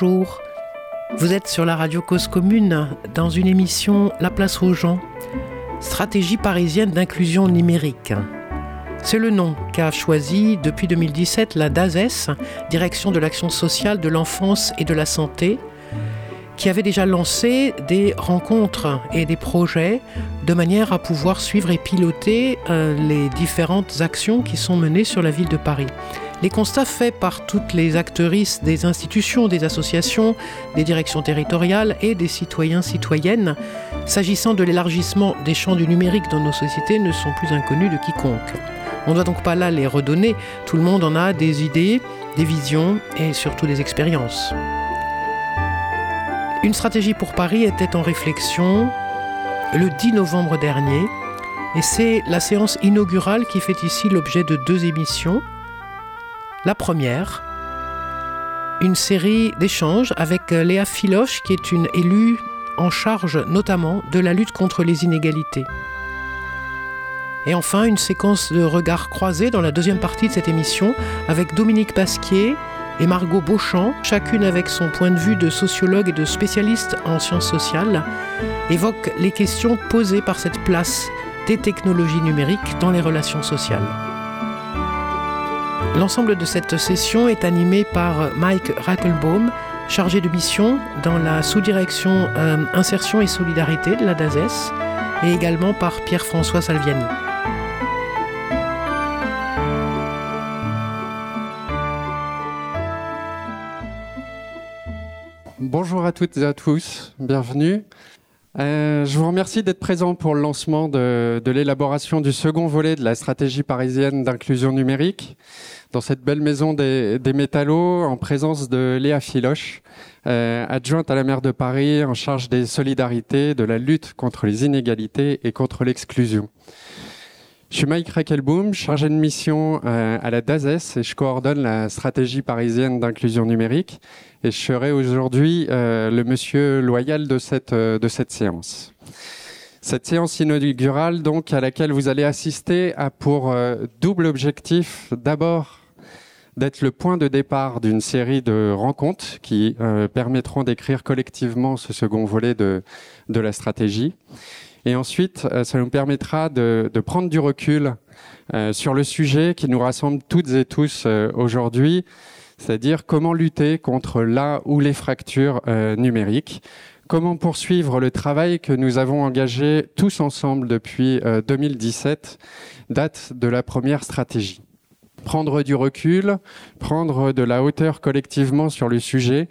Bonjour, vous êtes sur la radio Cause Commune dans une émission La place aux gens, stratégie parisienne d'inclusion numérique. C'est le nom qu'a choisi depuis 2017 la DASES, Direction de l'action sociale de l'enfance et de la santé, qui avait déjà lancé des rencontres et des projets de manière à pouvoir suivre et piloter euh, les différentes actions qui sont menées sur la ville de Paris. Les constats faits par toutes les actrices des institutions, des associations, des directions territoriales et des citoyens citoyennes, s'agissant de l'élargissement des champs du numérique dans nos sociétés, ne sont plus inconnus de quiconque. On ne doit donc pas là les redonner, tout le monde en a des idées, des visions et surtout des expériences. Une stratégie pour Paris était en réflexion le 10 novembre dernier et c'est la séance inaugurale qui fait ici l'objet de deux émissions la première, une série d'échanges avec euh, Léa Filoche, qui est une élue en charge notamment de la lutte contre les inégalités. Et enfin, une séquence de regards croisés dans la deuxième partie de cette émission avec Dominique Pasquier et Margot Beauchamp, chacune avec son point de vue de sociologue et de spécialiste en sciences sociales, évoque les questions posées par cette place des technologies numériques dans les relations sociales. L'ensemble de cette session est animé par Mike Rackelbaum, chargé de mission dans la sous-direction euh, Insertion et Solidarité de la DASES, et également par Pierre-François Salviani. Bonjour à toutes et à tous, bienvenue. Euh, je vous remercie d'être présent pour le lancement de, l'élaboration du second volet de la stratégie parisienne d'inclusion numérique dans cette belle maison des, des métallos en présence de Léa Filoche, euh, adjointe à la maire de Paris en charge des solidarités, de la lutte contre les inégalités et contre l'exclusion. Je suis Mike Reckelboom, chargé de mission euh, à la DASES et je coordonne la stratégie parisienne d'inclusion numérique. Et je serai aujourd'hui euh, le monsieur loyal de cette, euh, de cette séance. Cette séance inaugurale, donc, à laquelle vous allez assister, a pour double objectif d'abord d'être le point de départ d'une série de rencontres qui permettront d'écrire collectivement ce second volet de, de la stratégie. Et ensuite, euh, ça nous permettra de, prendre du recul euh, sur le sujet qui nous rassemble toutes et tous euh, aujourd'hui, c'est-à-dire comment lutter contre la ou les fractures numériques, comment poursuivre le travail que nous avons engagé tous ensemble depuis euh, 2017, date de la première stratégie. Prendre du recul, prendre de la hauteur collectivement sur le sujet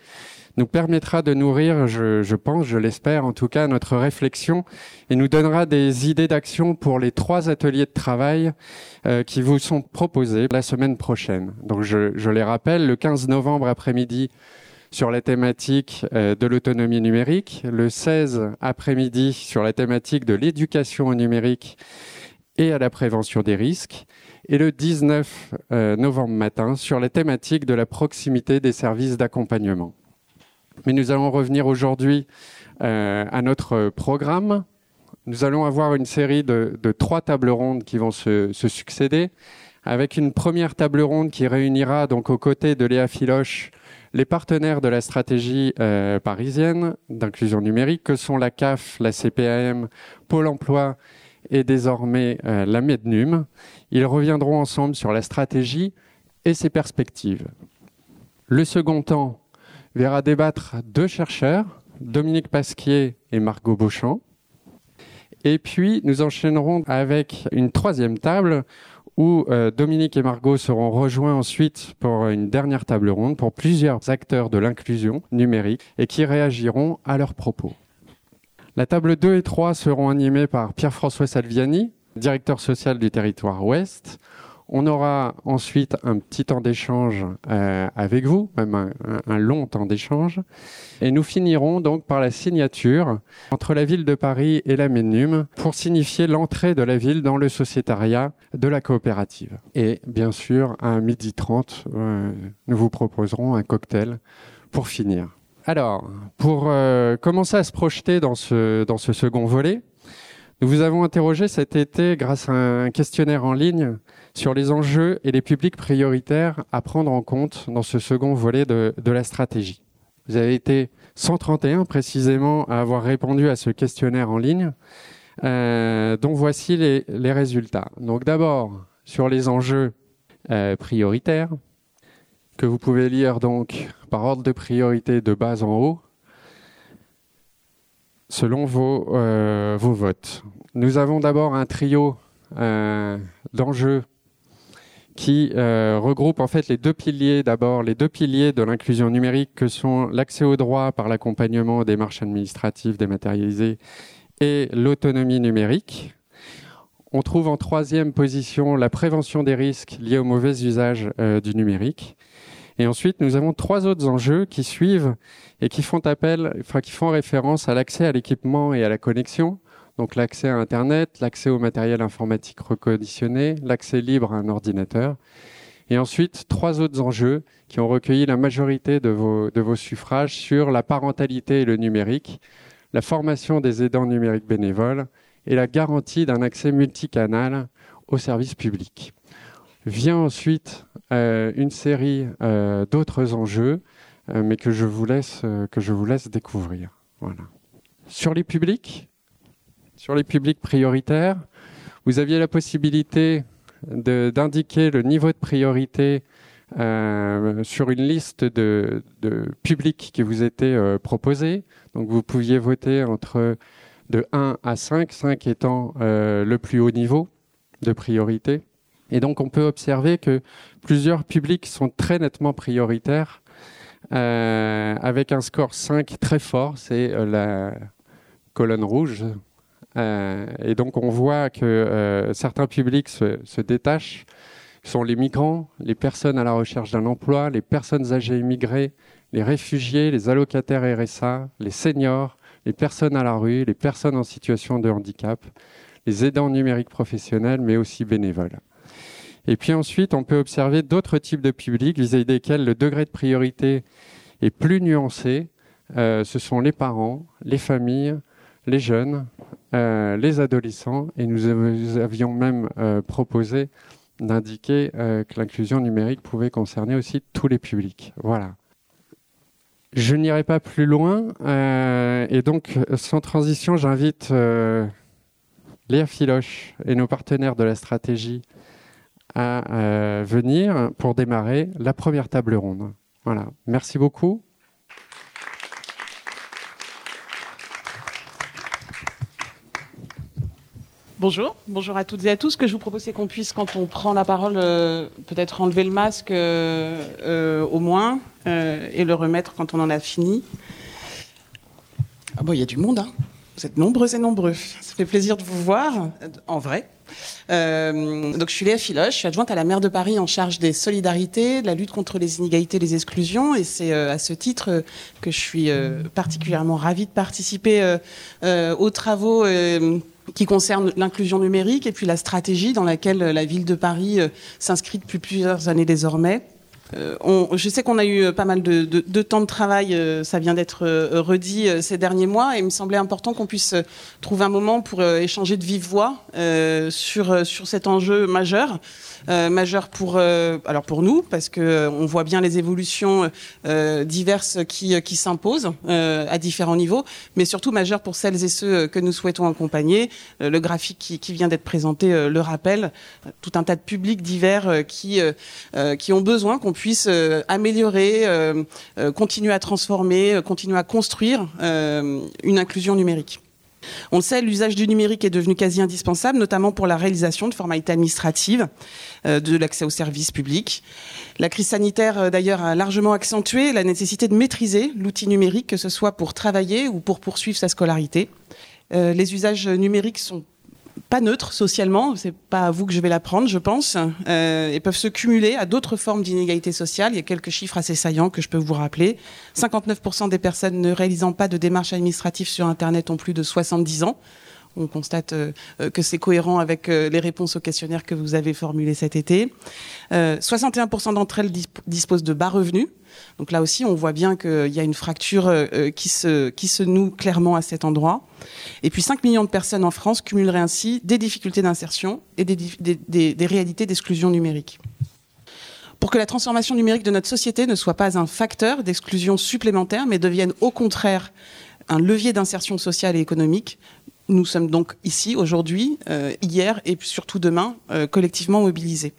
nous permettra de nourrir, je, pense, je l'espère en tout cas, notre réflexion et nous donnera des idées d'action pour les trois ateliers de travail euh, qui vous sont proposés la semaine prochaine. Donc je, je les rappelle, le 15 novembre après-midi sur la thématique euh, de l'autonomie numérique, le 16 après-midi sur la thématique de l'éducation au numérique et à la prévention des risques, et le 19 euh, novembre matin sur la thématique de la proximité des services d'accompagnement. Mais nous allons revenir aujourd'hui euh, à notre programme. Nous allons avoir une série de, trois tables rondes qui vont se, se, succéder, avec une première table ronde qui réunira donc aux côtés de Léa Filoche les partenaires de la stratégie euh, parisienne d'inclusion numérique, que sont la CAF, la CPAM, Pôle Emploi et désormais euh, la MEDNUM. Ils reviendront ensemble sur la stratégie et ses perspectives. Le second temps verra débattre deux chercheurs, Dominique Pasquier et Margot Beauchamp. Et puis, nous enchaînerons avec une troisième table où euh, Dominique et Margot seront rejoints ensuite pour une dernière table ronde pour plusieurs acteurs de l'inclusion numérique et qui réagiront à leurs propos. La table 2 et 3 seront animées par Pierre-François Salviani, directeur social du territoire Ouest, on aura ensuite un petit temps d'échange euh, avec vous, même un, long temps d'échange. Et nous finirons donc par la signature entre la ville de Paris et la MENUM pour signifier l'entrée de la ville dans le sociétariat de la coopérative. Et bien sûr, à midi 30, euh, nous vous proposerons un cocktail pour finir. Alors, pour euh, commencer à se projeter dans ce second volet, nous vous avons interrogé cet été grâce à un questionnaire en ligne sur les enjeux et les publics prioritaires à prendre en compte dans ce second volet de, de la stratégie. Vous avez été 131 précisément à avoir répondu à ce questionnaire en ligne. Euh, dont voici les, les résultats. Donc d'abord sur les enjeux euh, prioritaires que vous pouvez lire donc par ordre de priorité de bas en haut selon vos, euh, vos votes. Nous avons d'abord un trio euh, d'enjeux qui euh, regroupe en fait les deux piliers d'abord les deux piliers de l'inclusion numérique que sont l'accès aux droits par l'accompagnement des marches administratives dématérialisées et l'autonomie numérique. On trouve en troisième position la prévention des risques liés au mauvais usage euh, du numérique. Et ensuite, nous avons trois autres enjeux qui suivent et qui font appel, enfin, qui font référence à l'accès à l'équipement et à la connexion. Donc, l'accès à Internet, l'accès au matériel informatique reconditionné, l'accès libre à un ordinateur. Et ensuite, trois autres enjeux qui ont recueilli la majorité de vos, de vos suffrages sur la parentalité et le numérique, la formation des aidants numériques bénévoles et la garantie d'un accès multicanal aux services publics. Vient ensuite une série euh, d'autres enjeux, euh, mais que je vous laisse, euh, que je vous laisse découvrir. Sur les publics, sur les publics prioritaires, vous aviez la possibilité d'indiquer le niveau de priorité euh, sur une liste de, publics qui vous était euh, proposés. Donc vous pouviez voter entre de 1 à 5, 5 étant euh, le plus haut niveau de priorité. Et donc on peut observer que plusieurs publics sont très nettement prioritaires, euh, avec un score 5 très fort, c'est euh, la colonne rouge. Euh, et donc on voit que certains publics se, se détachent, sont les migrants, les personnes à la recherche d'un emploi, les personnes âgées immigrées, les réfugiés, les allocataires RSA, les seniors, les personnes à la rue, les personnes en situation de handicap, les aidants numériques professionnels, mais aussi bénévoles. Et puis ensuite, on peut observer d'autres types de publics vis-à-vis desquels le degré de priorité est plus nuancé. Euh, ce sont les parents, les familles, les jeunes, euh, les adolescents, et nous av- avions même euh, proposé d'indiquer que l'inclusion numérique pouvait concerner aussi tous les publics. Voilà. Je n'irai pas plus loin, et donc sans transition, j'invite Léa Filoche et nos partenaires de la stratégie euh, venir pour démarrer la première table ronde. Voilà. Merci beaucoup. Bonjour, bonjour à toutes et à tous. Ce que je vous propose, c'est qu'on puisse, quand on prend la parole, euh, peut-être enlever le masque euh, au moins et le remettre quand on en a fini. Ah bon, il y a du monde, hein Vous êtes nombreux et nombreux. Ça fait plaisir de vous voir, en vrai. Euh, donc je suis Léa Filoche, je suis adjointe à la maire de Paris en charge des solidarités, de la lutte contre les inégalités et les exclusions, et c'est euh, à ce titre euh, que je suis euh, particulièrement ravie de participer aux travaux qui concernent l'inclusion numérique et puis la stratégie dans laquelle la ville de Paris s'inscrit depuis plusieurs années désormais. Euh, on- je sais qu'on a eu euh, pas mal de, temps de travail, euh, ça vient d'être redit ces derniers mois, et il me semblait important qu'on puisse trouver un moment pour échanger de vive voix sur, sur cet enjeu majeur. Euh, majeur pour, euh, alors pour nous, parce que euh, on voit bien les évolutions diverses qui, qui s'imposent à différents niveaux, mais surtout majeur pour celles et ceux que nous souhaitons accompagner. Le graphique qui, vient d'être présenté le rappelle, tout un tas de publics divers qui, qui ont besoin qu'on puisse améliorer, continuer à transformer, continuer à construire une inclusion numérique. On sait, l'usage du numérique est devenu quasi indispensable, notamment pour la réalisation de formalités administratives, euh, de l'accès aux services publics. La crise sanitaire, euh, d'ailleurs, a largement accentué la nécessité de maîtriser l'outil numérique, que ce soit pour travailler ou pour poursuivre sa scolarité. Euh, les usages numériques sont pas neutres socialement, c'est pas à vous que je vais l'apprendre, je pense, euh, et peuvent se cumuler à d'autres formes d'inégalité sociale. Il y a quelques chiffres assez saillants que je peux vous rappeler. 59% des personnes ne réalisant pas de démarches administratives sur Internet ont plus de 70 ans. On constate euh, euh, que c'est cohérent avec euh, les réponses au questionnaire que vous avez formulé cet été. Euh, 61% d'entre elles disp- disposent de bas revenus. Donc là aussi, on voit bien qu'il y a une fracture qui, se, noue clairement à cet endroit. Et puis 5 millions de personnes en France cumuleraient ainsi des difficultés d'insertion et des réalités d'exclusion numérique. pour que la transformation numérique de notre société ne soit pas un facteur d'exclusion supplémentaire, mais devienne au contraire un levier d'insertion sociale et économique. Nous sommes donc ici aujourd'hui, euh, hier et surtout demain, euh, collectivement mobilisés.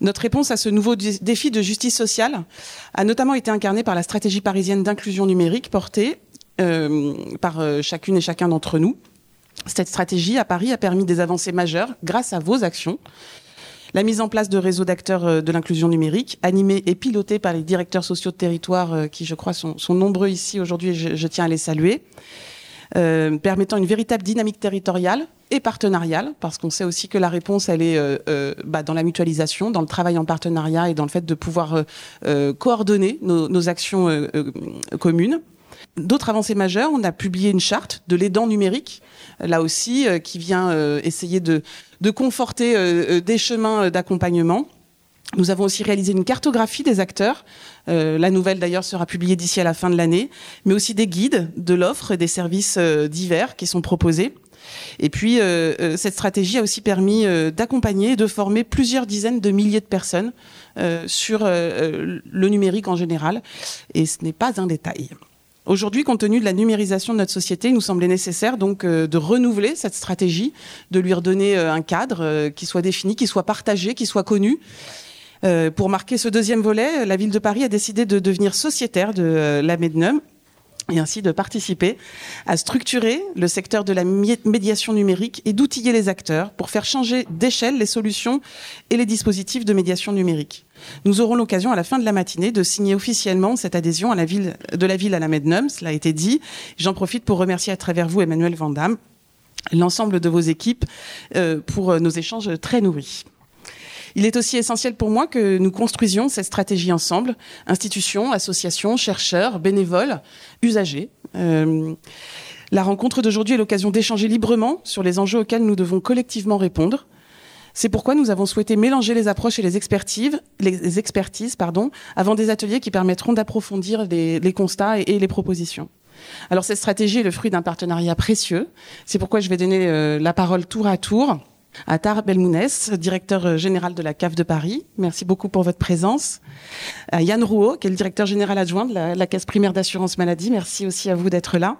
Notre réponse à ce nouveau défi de justice sociale a notamment été incarnée par la stratégie parisienne d'inclusion numérique portée euh, par chacune et chacun d'entre nous. Cette stratégie à Paris a permis des avancées majeures grâce à vos actions la mise en place de réseaux d'acteurs de l'inclusion numérique, animés et pilotés par les directeurs sociaux de territoire, qui je crois sont, nombreux ici aujourd'hui, je, je, tiens à les saluer, euh, permettant une véritable dynamique territoriale et partenariale, parce qu'on sait aussi que la réponse, elle est bah, dans la mutualisation, dans le travail en partenariat et dans le fait de pouvoir coordonner nos, actions communes. D'autres avancées majeures, on a publié une charte de l'aidant numérique, là aussi, qui vient essayer de, conforter euh, euh, des chemins euh, d'accompagnement. Nous avons aussi réalisé une cartographie des acteurs. La nouvelle d'ailleurs sera publiée d'ici à la fin de l'année, mais aussi des guides de l'offre et des services divers qui sont proposés. Et puis, cette stratégie a aussi permis d'accompagner et de former plusieurs dizaines de milliers de personnes sur le numérique en général. Et ce n'est pas un détail. Aujourd'hui, compte tenu de la numérisation de notre société, il nous semblait nécessaire donc euh, de renouveler cette stratégie, de lui redonner euh, un cadre euh, qui soit défini, qui soit partagé, qui soit connu. Pour marquer ce deuxième volet, la ville de Paris a décidé de devenir sociétaire de la Mednum et ainsi de participer à structurer le secteur de la médiation numérique et d'outiller les acteurs pour faire changer d'échelle les solutions et les dispositifs de médiation numérique. Nous aurons l'occasion à la fin de la matinée de signer officiellement cette adhésion de la ville à la Mednum, cela a été dit. J'en profite pour remercier à travers vous Emmanuel Vandamme, l'ensemble de vos équipes euh, pour nos échanges très nourris. Il est aussi essentiel pour moi que nous construisions cette stratégie ensemble, institutions, associations, chercheurs, bénévoles, usagers. Euh, la rencontre d'aujourd'hui est l'occasion d'échanger librement sur les enjeux auxquels nous devons collectivement répondre. C'est pourquoi nous avons souhaité mélanger les approches et les expertises, avant des ateliers qui permettront d'approfondir les, constats et, les propositions. Alors cette stratégie est le fruit d'un partenariat précieux. C'est pourquoi je vais donner euh, la parole tour à tour Tar Belmounès, directeur euh, général de la CAF de Paris. Merci beaucoup pour votre présence. À Yann Rouault, qui est le directeur général adjoint de la, Caisse primaire d'assurance maladie. Merci aussi à vous d'être là.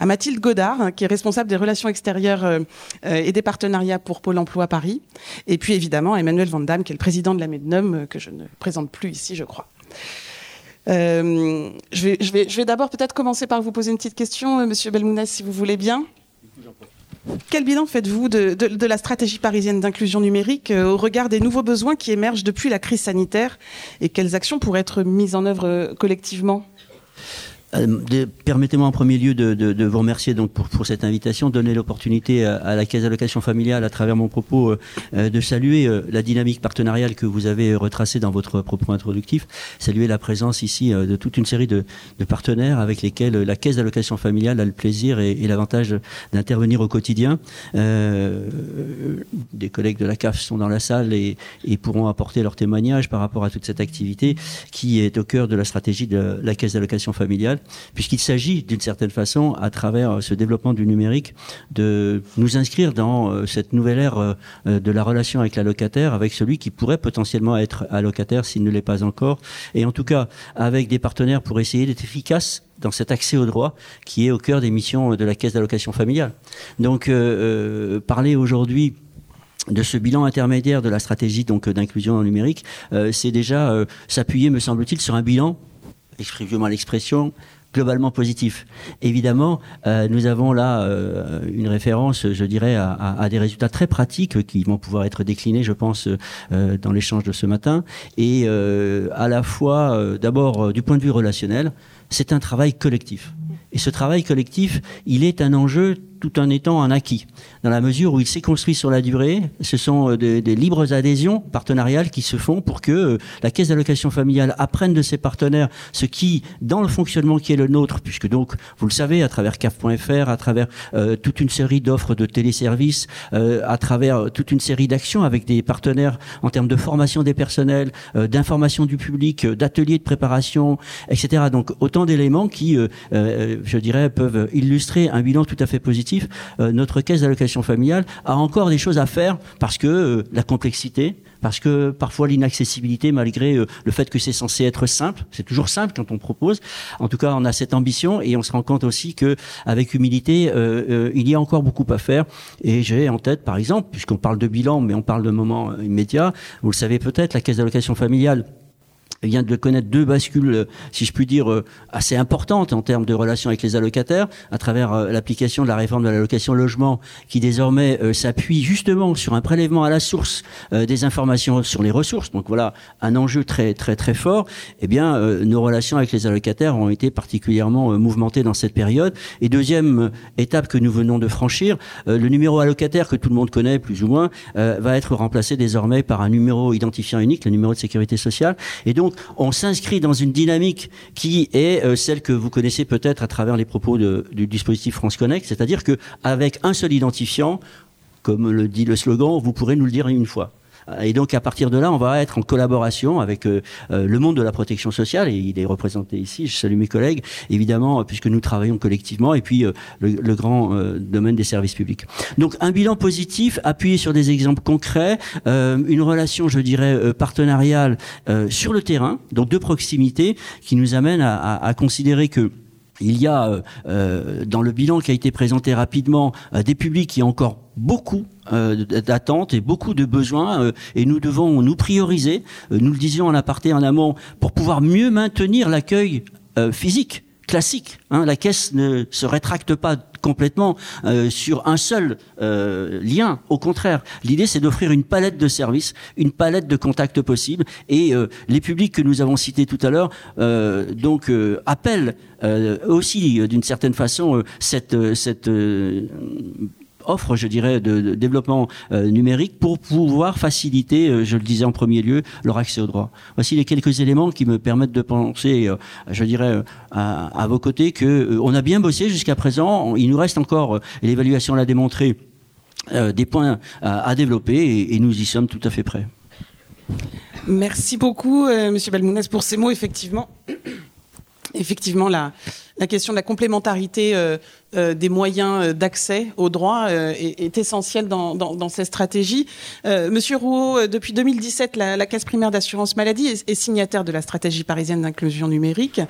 À Mathilde Godard, hein, qui est responsable des relations extérieures euh, euh, et des partenariats pour Pôle emploi Paris. Et puis évidemment à Emmanuel Van Damme, qui est le président de la MEDNUM, que je ne présente plus ici, je crois. je vais, je vais, je vais d'abord peut-être commencer par vous poser une petite question, Monsieur Belmounès, si vous voulez bien. Quel bilan faites-vous de, la stratégie parisienne d'inclusion numérique euh, au regard des nouveaux besoins qui émergent depuis la crise sanitaire et quelles actions pourraient être mises en œuvre euh, collectivement? Euh, permettez-moi en premier lieu de, de, de, vous remercier donc pour, pour cette invitation, donner l'opportunité à, la Caisse d'allocation familiale, à travers mon propos, euh, euh, de saluer la dynamique partenariale que vous avez retracée dans votre propos introductif, saluer la présence ici de toute une série de, de, partenaires avec lesquels la Caisse d'allocation familiale a le plaisir et, l'avantage d'intervenir au quotidien. Euh, des collègues de la CAF sont dans la salle et, et, pourront apporter leur témoignage par rapport à toute cette activité qui est au cœur de la stratégie de la Caisse d'allocation familiale puisqu'il s'agit d'une certaine façon, à travers ce développement du numérique, de nous inscrire dans euh, cette nouvelle ère euh, de la relation avec l'allocataire, avec celui qui pourrait potentiellement être allocataire s'il ne l'est pas encore, et en tout cas avec des partenaires pour essayer d'être efficace dans cet accès au droit qui est au cœur des missions de la caisse d'allocation familiale. Donc euh, parler aujourd'hui de ce bilan intermédiaire de la stratégie d'inclusion numérique, c'est déjà s'appuyer, me semble-t-il, sur un bilan exprimez-moi l'expression, globalement positif. Évidemment, euh, nous avons là euh, une référence, je dirais, à, à, des résultats très pratiques qui vont pouvoir être déclinés, je pense, euh, dans l'échange de ce matin. Et à la fois, d'abord, du point de vue relationnel, c'est un travail collectif. Et ce travail collectif, il est un enjeu tout en étant un acquis, dans la mesure où il s'est construit sur la durée. Ce sont euh, des, libres adhésions partenariales qui se font pour que euh, la caisse d'allocation familiale apprenne de ses partenaires ce qui, dans le fonctionnement qui est le nôtre, puisque donc, vous le savez, à travers CAF.fr, à travers euh, toute une série d'offres de téléservices, à travers toute une série d'actions avec des partenaires en termes de formation des personnels, d'information du public, d'ateliers de préparation, etc. Donc autant d'éléments qui, je dirais, peuvent illustrer un bilan tout à fait positif dispositif, notre caisse d'allocation familiale a encore des choses à faire parce que la complexité, parce que parfois l'inaccessibilité, malgré euh, le fait que c'est censé être simple, c'est toujours simple quand on propose. En tout cas, on a cette ambition et on se rend compte aussi que avec humilité, euh, euh, il y a encore beaucoup à faire. Et j'ai en tête, par exemple, puisqu'on parle de bilan, mais on parle de moments immédiats, vous le savez peut-être, la caisse d'allocation familiale vient de connaître deux bascules, si je puis dire, euh, assez importantes en termes de relations avec les allocataires, à travers euh, l'application de la réforme de l'allocation logement, qui désormais euh, s'appuie justement sur un prélèvement à la source des informations sur les ressources. Donc voilà, un enjeu très très très fort. Eh bien, nos relations avec les allocataires ont été particulièrement mouvementées dans cette période. Et deuxième étape que nous venons de franchir, le numéro allocataire que tout le monde connaît plus ou moins va être remplacé désormais par un numéro identifiant unique, le numéro de sécurité sociale. Et donc on s'inscrit dans une dynamique qui est euh, celle que vous connaissez peut-être à travers les propos du dispositif France Connect, c'est-à-dire qu'avec un seul identifiant, comme le dit le slogan, vous pourrez nous le dire une fois. Et donc à partir de là, on va être en collaboration avec euh, euh, le monde de la protection sociale, et il est représenté ici, je salue mes collègues, évidemment, puisque nous travaillons collectivement, et puis euh, le, grand domaine des services publics. Donc un bilan positif, appuyé sur des exemples concrets, une relation, je dirais, partenariale sur le terrain, donc de proximité, qui nous amène à considérer que il y a euh, euh, dans le bilan qui a été présenté rapidement euh, des publics qui ont encore beaucoup d'attentes et beaucoup de besoins et nous devons nous prioriser, nous le disions en aparté en amont, pour pouvoir mieux maintenir l'accueil physique classique. Hein. La caisse ne se rétracte pas complètement euh, sur un seul euh, lien. Au contraire, l'idée c'est d'offrir une palette de services, une palette de contacts possibles. Et euh, les publics que nous avons cités tout à l'heure, donc appellent aussi d'une certaine façon cette cette offre, je dirais, de, développement euh, numérique pour pouvoir faciliter, euh, je le disais en premier lieu, leur accès au droit. Voici les quelques éléments qui me permettent de penser, euh, je dirais, à, vos côtés que on a bien bossé jusqu'à présent. Il nous reste encore, l'évaluation l'a démontré, des points à, développer et, et, nous y sommes tout à fait prêts. Merci beaucoup, Monsieur Balmounès, pour ces mots. Effectivement, effectivement, la, la question de la complémentarité euh, euh, des moyens euh, d'accès au droit est, essentielle dans, ces stratégies. Monsieur Rouault, depuis 2017, la, Caisse primaire d'assurance maladie est, signataire de la stratégie parisienne d'inclusion numérique.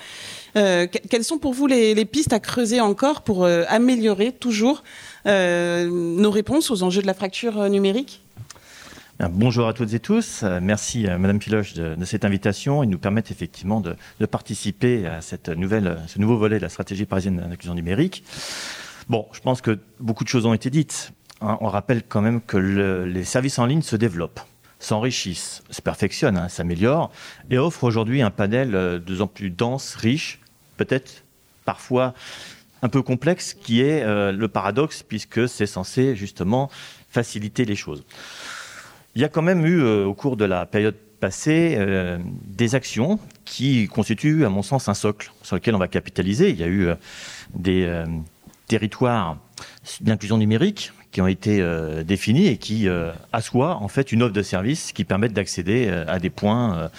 quelles sont pour vous les, pistes à creuser encore pour améliorer toujours nos réponses aux enjeux de la fracture numérique? Bonjour à toutes et tous. Euh, merci euh, Madame Piloche de, cette invitation et nous permettre effectivement de, participer à ce nouveau volet de la stratégie parisienne d'inclusion numérique. Bon, je pense que beaucoup de choses ont été dites. Hein. On rappelle quand même que les services en ligne se développent, s'enrichissent, se perfectionnent, hein, s'améliorent et offrent aujourd'hui un panel euh, de plus en plus dense, riche, peut-être parfois un peu complexe, qui est le paradoxe puisque c'est censé justement faciliter les choses. Il y a quand même eu, euh, au cours de la période passée, euh, des actions qui constituent, à mon sens, un socle sur lequel on va capitaliser. Il y a eu euh, des territoires d'inclusion numérique qui ont été définis et qui assoient en fait une offre de services qui permettent d'accéder à des points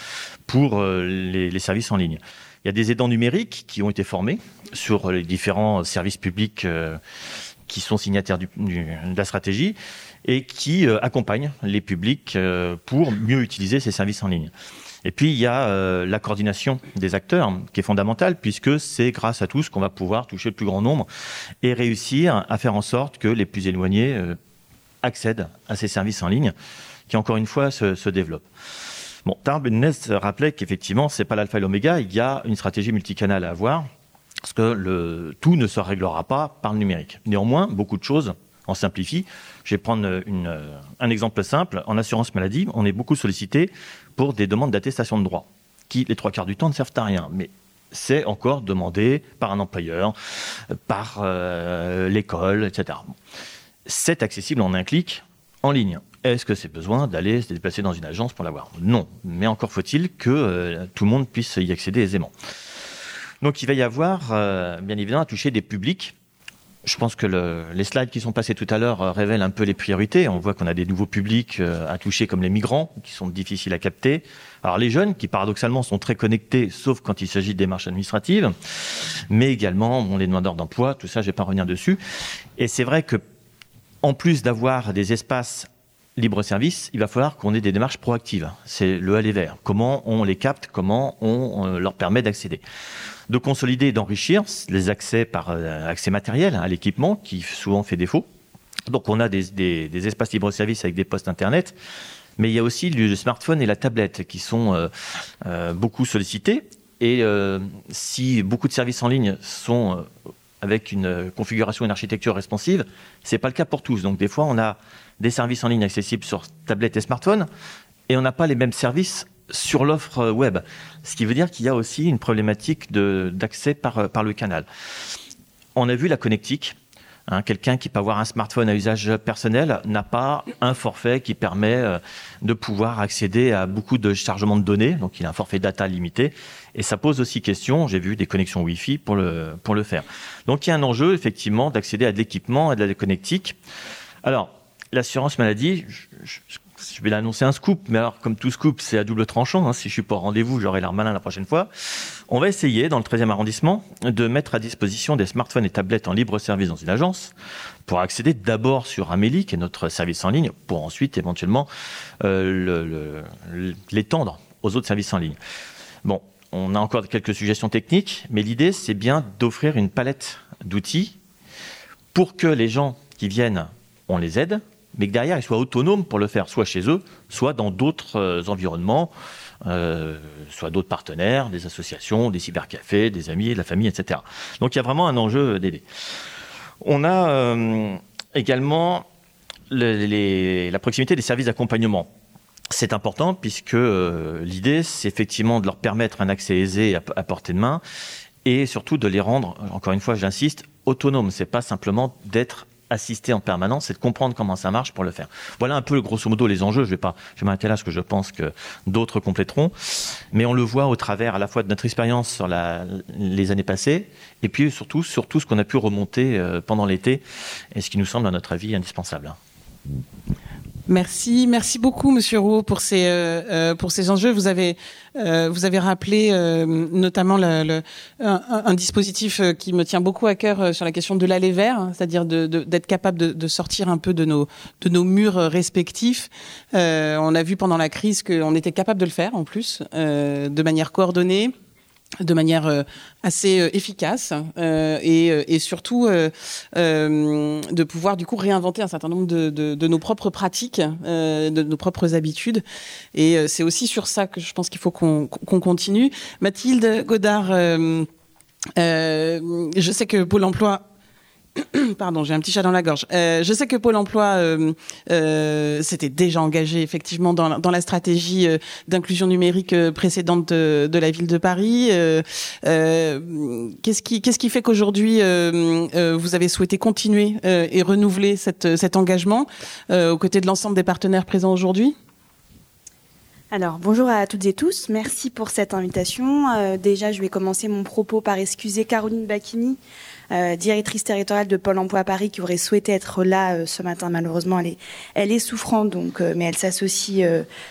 pour les, services en ligne. Il y a des aidants numériques qui ont été formés sur les différents services publics qui sont signataires de la stratégie et qui euh, accompagne les publics euh, pour mieux utiliser ces services en ligne. Et puis il y a euh, la coordination des acteurs qui est fondamentale puisque c'est grâce à tous qu'on va pouvoir toucher le plus grand nombre et réussir à faire en sorte que les plus éloignés accèdent à ces services en ligne qui encore une fois se, se développent. Bon, Tarbennes rappelait qu'effectivement c'est pas l'alpha et l'oméga, il y a une stratégie multicanale à avoir parce que le tout ne se réglera pas par le numérique. Néanmoins, beaucoup de choses en simplifient je vais prendre un exemple simple. En assurance maladie, on est beaucoup sollicité pour des demandes d'attestation de droit, qui les trois quarts du temps ne servent à rien. Mais c'est encore demandé par un employeur, par euh, l'école, etc. C'est accessible en un clic en ligne. Est-ce que c'est besoin d'aller se déplacer dans une agence pour l'avoir? Non. Mais encore faut-il que euh, tout le monde puisse y accéder aisément. Donc il va y avoir, euh, bien évidemment, à toucher des publics je pense que le, les slides qui sont passés tout à l'heure euh, révèlent un peu les priorités. On voit qu'on a des nouveaux publics euh, à toucher, comme les migrants, qui sont difficiles à capter. Alors les jeunes, qui paradoxalement sont très connectés, sauf quand il s'agit de démarches administratives, mais également bon, les demandeurs d'emploi, tout ça, je vais pas revenir dessus. Et c'est vrai que, en plus d'avoir des espaces libre-service, il va falloir qu'on ait des démarches proactives. C'est le aller vers. Comment on les capte, comment on euh, leur permet d'accéder de consolider et d'enrichir les accès par euh, accès matériel hein, à l'équipement qui souvent fait défaut. Donc on a des, des, des espaces libre-service avec des postes internet, mais il y a aussi le smartphone et la tablette qui sont euh, euh, beaucoup sollicités. Et si beaucoup de services en ligne sont avec une configuration, une architecture responsive, c'est pas le cas pour tous. Donc des fois on a des services en ligne accessibles sur tablette et smartphone, et on n'a pas les mêmes services sur l'offre web. Ce qui veut dire qu'il y a aussi une problématique d'accès par, par le canal. On a vu la connectique. Hein, Quelqu'un qui peut avoir un smartphone à usage personnel n'a pas un forfait qui permet euh, de pouvoir accéder à beaucoup de chargements de données. Donc il a un forfait data limité. Et ça pose aussi question, j'ai vu des connexions Wi-Fi pour le, pour le faire. Donc il y a un enjeu effectivement d'accéder à de l'équipement et de la connectique. Alors, l'assurance maladie, je, je vais l'annoncer un scoop, mais alors comme tout scoop, c'est à double tranchant. Hein. Si je suis pas au rendez-vous, j'aurai l'air malin la prochaine fois. On va essayer, dans le 13e arrondissement, de mettre à disposition des smartphones et tablettes en libre service dans une agence pour accéder d'abord sur Amélie, qui est notre service en ligne, pour ensuite éventuellement euh, l'étendre aux autres services en ligne. Bon, on a encore quelques suggestions techniques, mais l'idée, c'est bien d'offrir une palette d'outils pour que les gens qui viennent, on les aide, mais que derrière, ils soient autonomes pour le faire, soit chez eux, soit dans d'autres euh, environnements, euh, soit d'autres partenaires, des associations, des cybercafés, des amis, de la famille, etc. Donc il y a vraiment un enjeu d'aider. On a euh, également la proximité des services d'accompagnement. C'est important puisque l'idée, c'est effectivement de leur permettre un accès aisé à, à portée de main et surtout de les rendre, encore une fois, j'insiste, autonomes. C'est pas simplement d'être assister en permanence et de comprendre comment ça marche pour le faire. Voilà un peu grosso modo les enjeux. Je vais pas, m'arrêter là parce que je pense que d'autres compléteront. Mais on le voit au travers à la fois de notre expérience sur les années passées et puis surtout sur tout ce qu'on a pu remonter euh, pendant l'été et ce qui nous semble à notre avis indispensable. Merci, merci beaucoup, Monsieur Roux, pour ces euh, euh, pour ces enjeux. Vous avez euh, vous avez rappelé notamment un, dispositif qui me tient beaucoup à cœur sur la question de l'aller vers, hein, c'est-à-dire d'être de, de, capable de, de, sortir un peu de nos de nos murs respectifs. on a vu pendant la crise qu'on était capable de le faire en plus, de manière coordonnée de manière euh, assez euh, efficace euh, et, et, surtout de pouvoir du coup réinventer un certain nombre de, de, nos propres pratiques, de nos propres habitudes. Et c'est aussi sur ça que je pense qu'il faut qu'on qu continue. Mathilde Godard, je sais que Pôle Emploi Pardon, j'ai un petit chat dans la gorge. Euh, je sais que Pôle Emploi euh, euh, s'était déjà engagé effectivement dans, la stratégie d'inclusion numérique précédente de, la ville de Paris. Qu'est-ce qui, fait qu'aujourd'hui vous avez souhaité continuer et renouveler cet engagement aux côtés de l'ensemble des partenaires présents aujourd'hui? Alors, bonjour à toutes et tous. Merci pour cette invitation. Déjà, je vais commencer mon propos par excuser Caroline Bacchini, euh, directrice territoriale de Pôle emploi à Paris, qui aurait souhaité être là euh, ce matin. Malheureusement, elle est, souffrante, donc, euh, mais elle s'associe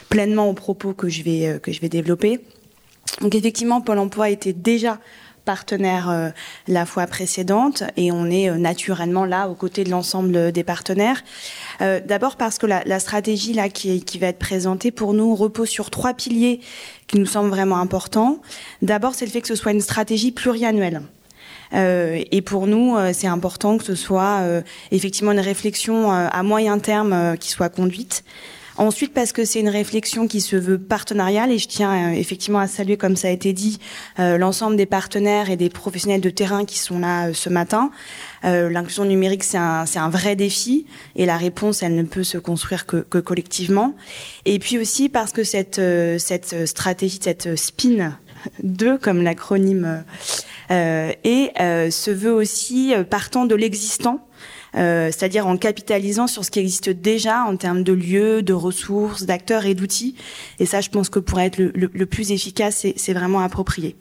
pleinement aux propos que je vais, développer. Donc, effectivement, Pôle emploi était déjà partenaire la fois précédente et on est naturellement là aux côtés de l'ensemble des partenaires. D'abord parce que la, la, stratégie là qui, qui va être présentée pour nous repose sur trois piliers qui nous semblent vraiment importants. D'abord, c'est le fait que ce soit une stratégie pluriannuelle. Euh, et pour nous, euh, c'est important que ce soit euh, effectivement une réflexion à moyen terme qui soit conduite. Ensuite, parce que c'est une réflexion qui se veut partenariale et je tiens effectivement à saluer, comme ça a été dit, l'ensemble des partenaires et des professionnels de terrain qui sont là ce matin. L'inclusion numérique, c'est un, vrai défi et la réponse, elle ne peut se construire que, collectivement. Et puis aussi parce que cette stratégie, cette spin 2, comme l'acronyme euh, et euh, se veut aussi partant de l'existant c'est-à-dire en capitalisant sur ce qui existe déjà en termes de lieux, de ressources, d'acteurs et d'outils. Et ça, je pense que pour être le, plus efficace, c'est vraiment approprié.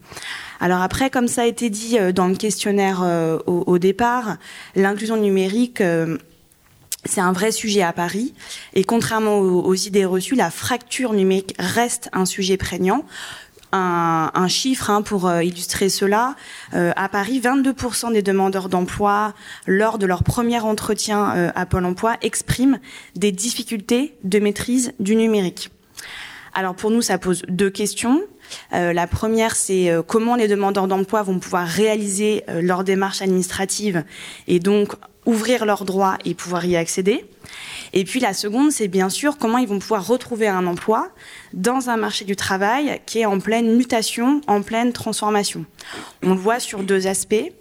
Alors après, comme ça a été dit dans le questionnaire au, départ, l'inclusion numérique c'est un vrai sujet à Paris. Et contrairement aux, idées reçues, la fracture numérique reste un sujet prégnant. Un, chiffre hein, pour euh, illustrer cela. Euh, à Paris, 22% des demandeurs d'emploi, lors de leur premier entretien euh, à Pôle Emploi, expriment des difficultés de maîtrise du numérique. Alors pour nous, ça pose deux questions. la première, c'est comment les demandeurs d'emploi vont pouvoir réaliser leur démarche administrative et donc ouvrir leurs droits et pouvoir y accéder. Et puis la seconde, c'est bien sûr comment ils vont pouvoir retrouver un emploi dans un marché du travail qui est en pleine mutation, en pleine transformation. On le voit sur deux aspects.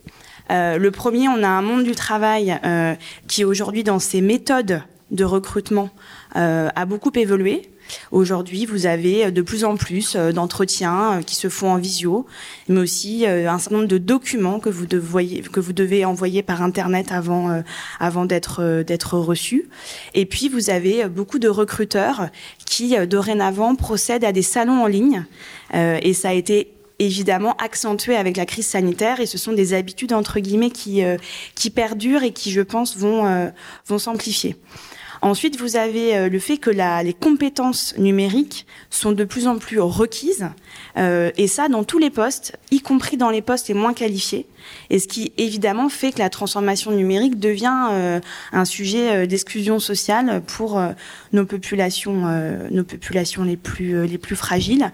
Euh, le premier, on a un monde du travail euh, qui aujourd'hui, dans ses méthodes de recrutement, euh, a beaucoup évolué. Aujourd'hui, vous avez euh, de plus en plus euh, d'entretiens euh, qui se font en visio, mais aussi un certain nombre de documents que vous devez, envoyer par Internet avant, d'être, reçus. Et puis, vous avez beaucoup de recruteurs qui, dorénavant, procèdent à des salons en ligne. et ça a été évidemment accentué avec la crise sanitaire et ce sont des habitudes entre guillemets qui perdurent et qui je pense vont s'amplifier. Ensuite, vous avez euh, le fait que les compétences numériques sont de plus en plus requises, euh, et ça dans tous les postes, y compris dans les postes les moins qualifiés, et ce qui évidemment fait que la transformation numérique devient euh, un sujet d'exclusion sociale pour nos populations, nos populations les plus les plus fragiles.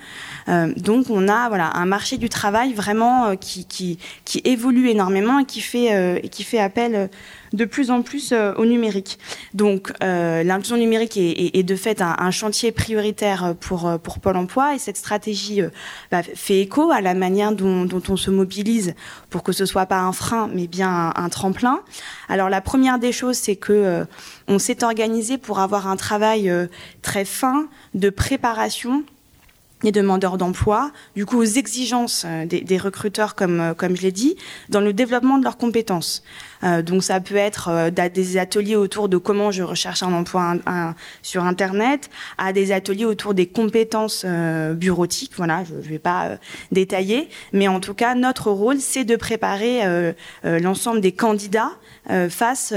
donc, on a voilà un marché du travail vraiment qui, qui, qui évolue énormément et qui fait et qui fait appel de plus en plus euh, au numérique. Donc euh, l'inclusion numérique est, de fait un, chantier prioritaire pour, euh, pour Pôle Emploi et cette stratégie bah, fait écho à la manière dont, on se mobilise pour que ce soit pas un frein mais bien un, tremplin. Alors la première des choses c'est que on s'est organisé pour avoir un travail très fin de préparation des demandeurs d'emploi, du coup aux exigences des, recruteurs, comme, comme je l'ai dit, dans le développement de leurs compétences. Euh, donc ça peut être euh, des ateliers autour de comment je recherche un emploi sur Internet, à des ateliers autour des compétences euh, bureautiques. Voilà, je ne vais pas détailler, mais en tout cas, notre rôle, c'est de préparer l'ensemble des candidats face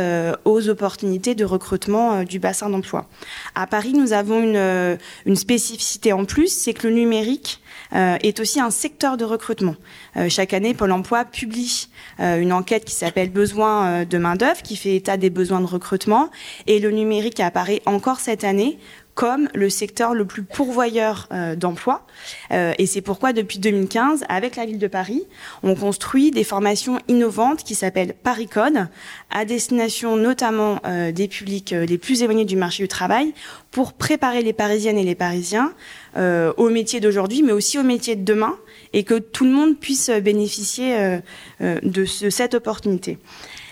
aux opportunités de recrutement du bassin d'emploi. À Paris, nous avons une, une spécificité en plus, c'est que le numérique est aussi un secteur de recrutement. Euh, chaque année, Pôle Emploi publie euh, une enquête qui s'appelle Besoins de main-d'œuvre, qui fait état des besoins de recrutement, et le numérique apparaît encore cette année comme le secteur le plus pourvoyeur euh, d'emplois. Euh, et c'est pourquoi, depuis 2015, avec la ville de Paris, on construit des formations innovantes qui s'appellent Code, à destination notamment euh, des publics les plus éloignés du marché du travail, pour préparer les Parisiennes et les Parisiens au métier d'aujourd'hui, mais aussi au métier de demain, et que tout le monde puisse bénéficier de cette opportunité.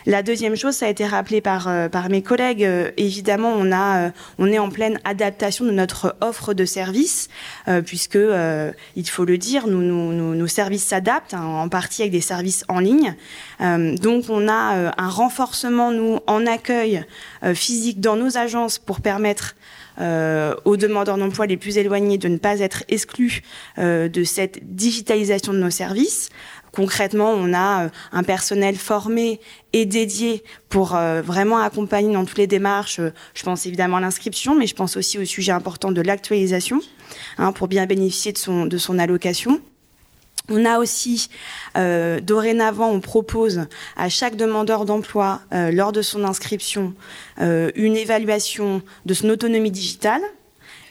La deuxième chose, ça a été rappelé par, euh, mes collègues, euh, évidemment, euh, on est en pleine adaptation de notre offre de services, puisque, il faut le dire, nos services s'adaptent, hein, en partie avec des services en ligne. donc, on a un renforcement, nous, en accueil physique dans nos agences pour permettre aux demandeurs d'emploi les plus éloignés de ne pas être exclus de cette digitalisation de nos services. Concrètement, on a euh, un personnel formé et dédié pour euh, vraiment accompagner dans toutes les démarches. Je pense évidemment à l'inscription, mais je pense aussi au sujet important de l'actualisation, hein, pour bien bénéficier de son, allocation. On a aussi, euh, dorénavant, on propose à chaque demandeur d'emploi, lors de son inscription, une évaluation de son autonomie digitale.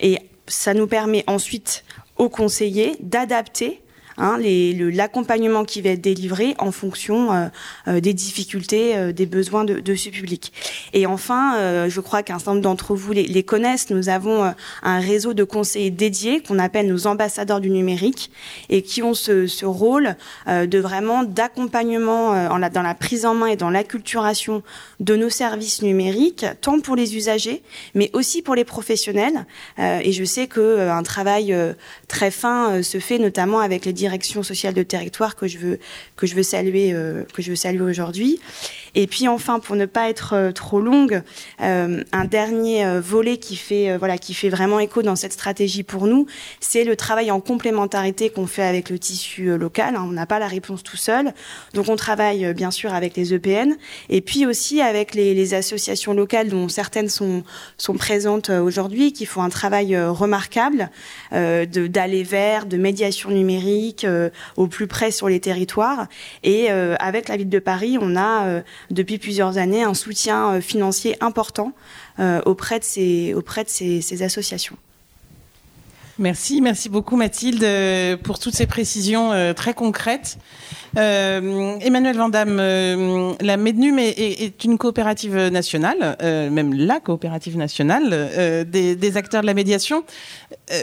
Et ça nous permet ensuite aux conseillers d'adapter hein, l'accompagnement qui va être délivré en fonction euh, euh, des difficultés, euh, des besoins de, ce public. Et enfin, je crois qu'un certain nombre d'entre vous les, connaissent, nous avons un réseau de conseillers dédiés qu'on appelle nos ambassadeurs du numérique et qui ont ce, ce rôle de vraiment d'accompagnement dans la prise en main et dans l'acculturation de nos services numériques, tant pour les usagers, mais aussi pour les professionnels. et je sais qu'un travail très fin se fait notamment avec les direction sociale de territoire que je veux, que je veux saluer, euh, que je veux saluer aujourd'hui. Et puis enfin, pour ne pas être trop longue, un dernier volet qui fait, voilà, qui fait vraiment écho dans cette stratégie pour nous, c'est le travail en complémentarité qu'on fait avec le tissu local. Hein. On n'a pas la réponse tout seul. Donc on travaille bien sûr avec les EPN et puis aussi avec les, associations locales dont certaines sont, sont présentes aujourd'hui, qui font un travail remarquable d'aller vers, de médiation numérique au plus près sur les territoires. Et avec la ville de Paris, on a depuis plusieurs années un soutien financier important auprès de ces, auprès de ces associations. Merci, merci beaucoup Mathilde euh, pour toutes ces précisions euh, très concrètes. Euh, Emmanuel Vandamme, la MEDNUM est, une coopérative nationale, même la coopérative nationale des, acteurs de la médiation.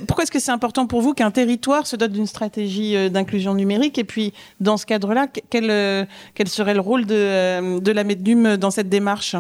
pourquoi est-ce que c'est important pour vous qu'un territoire se dote d'une stratégie d'inclusion numérique? Et puis, dans ce cadre-là, quel, quel, serait le rôle de, de la MEDNUM dans cette démarche?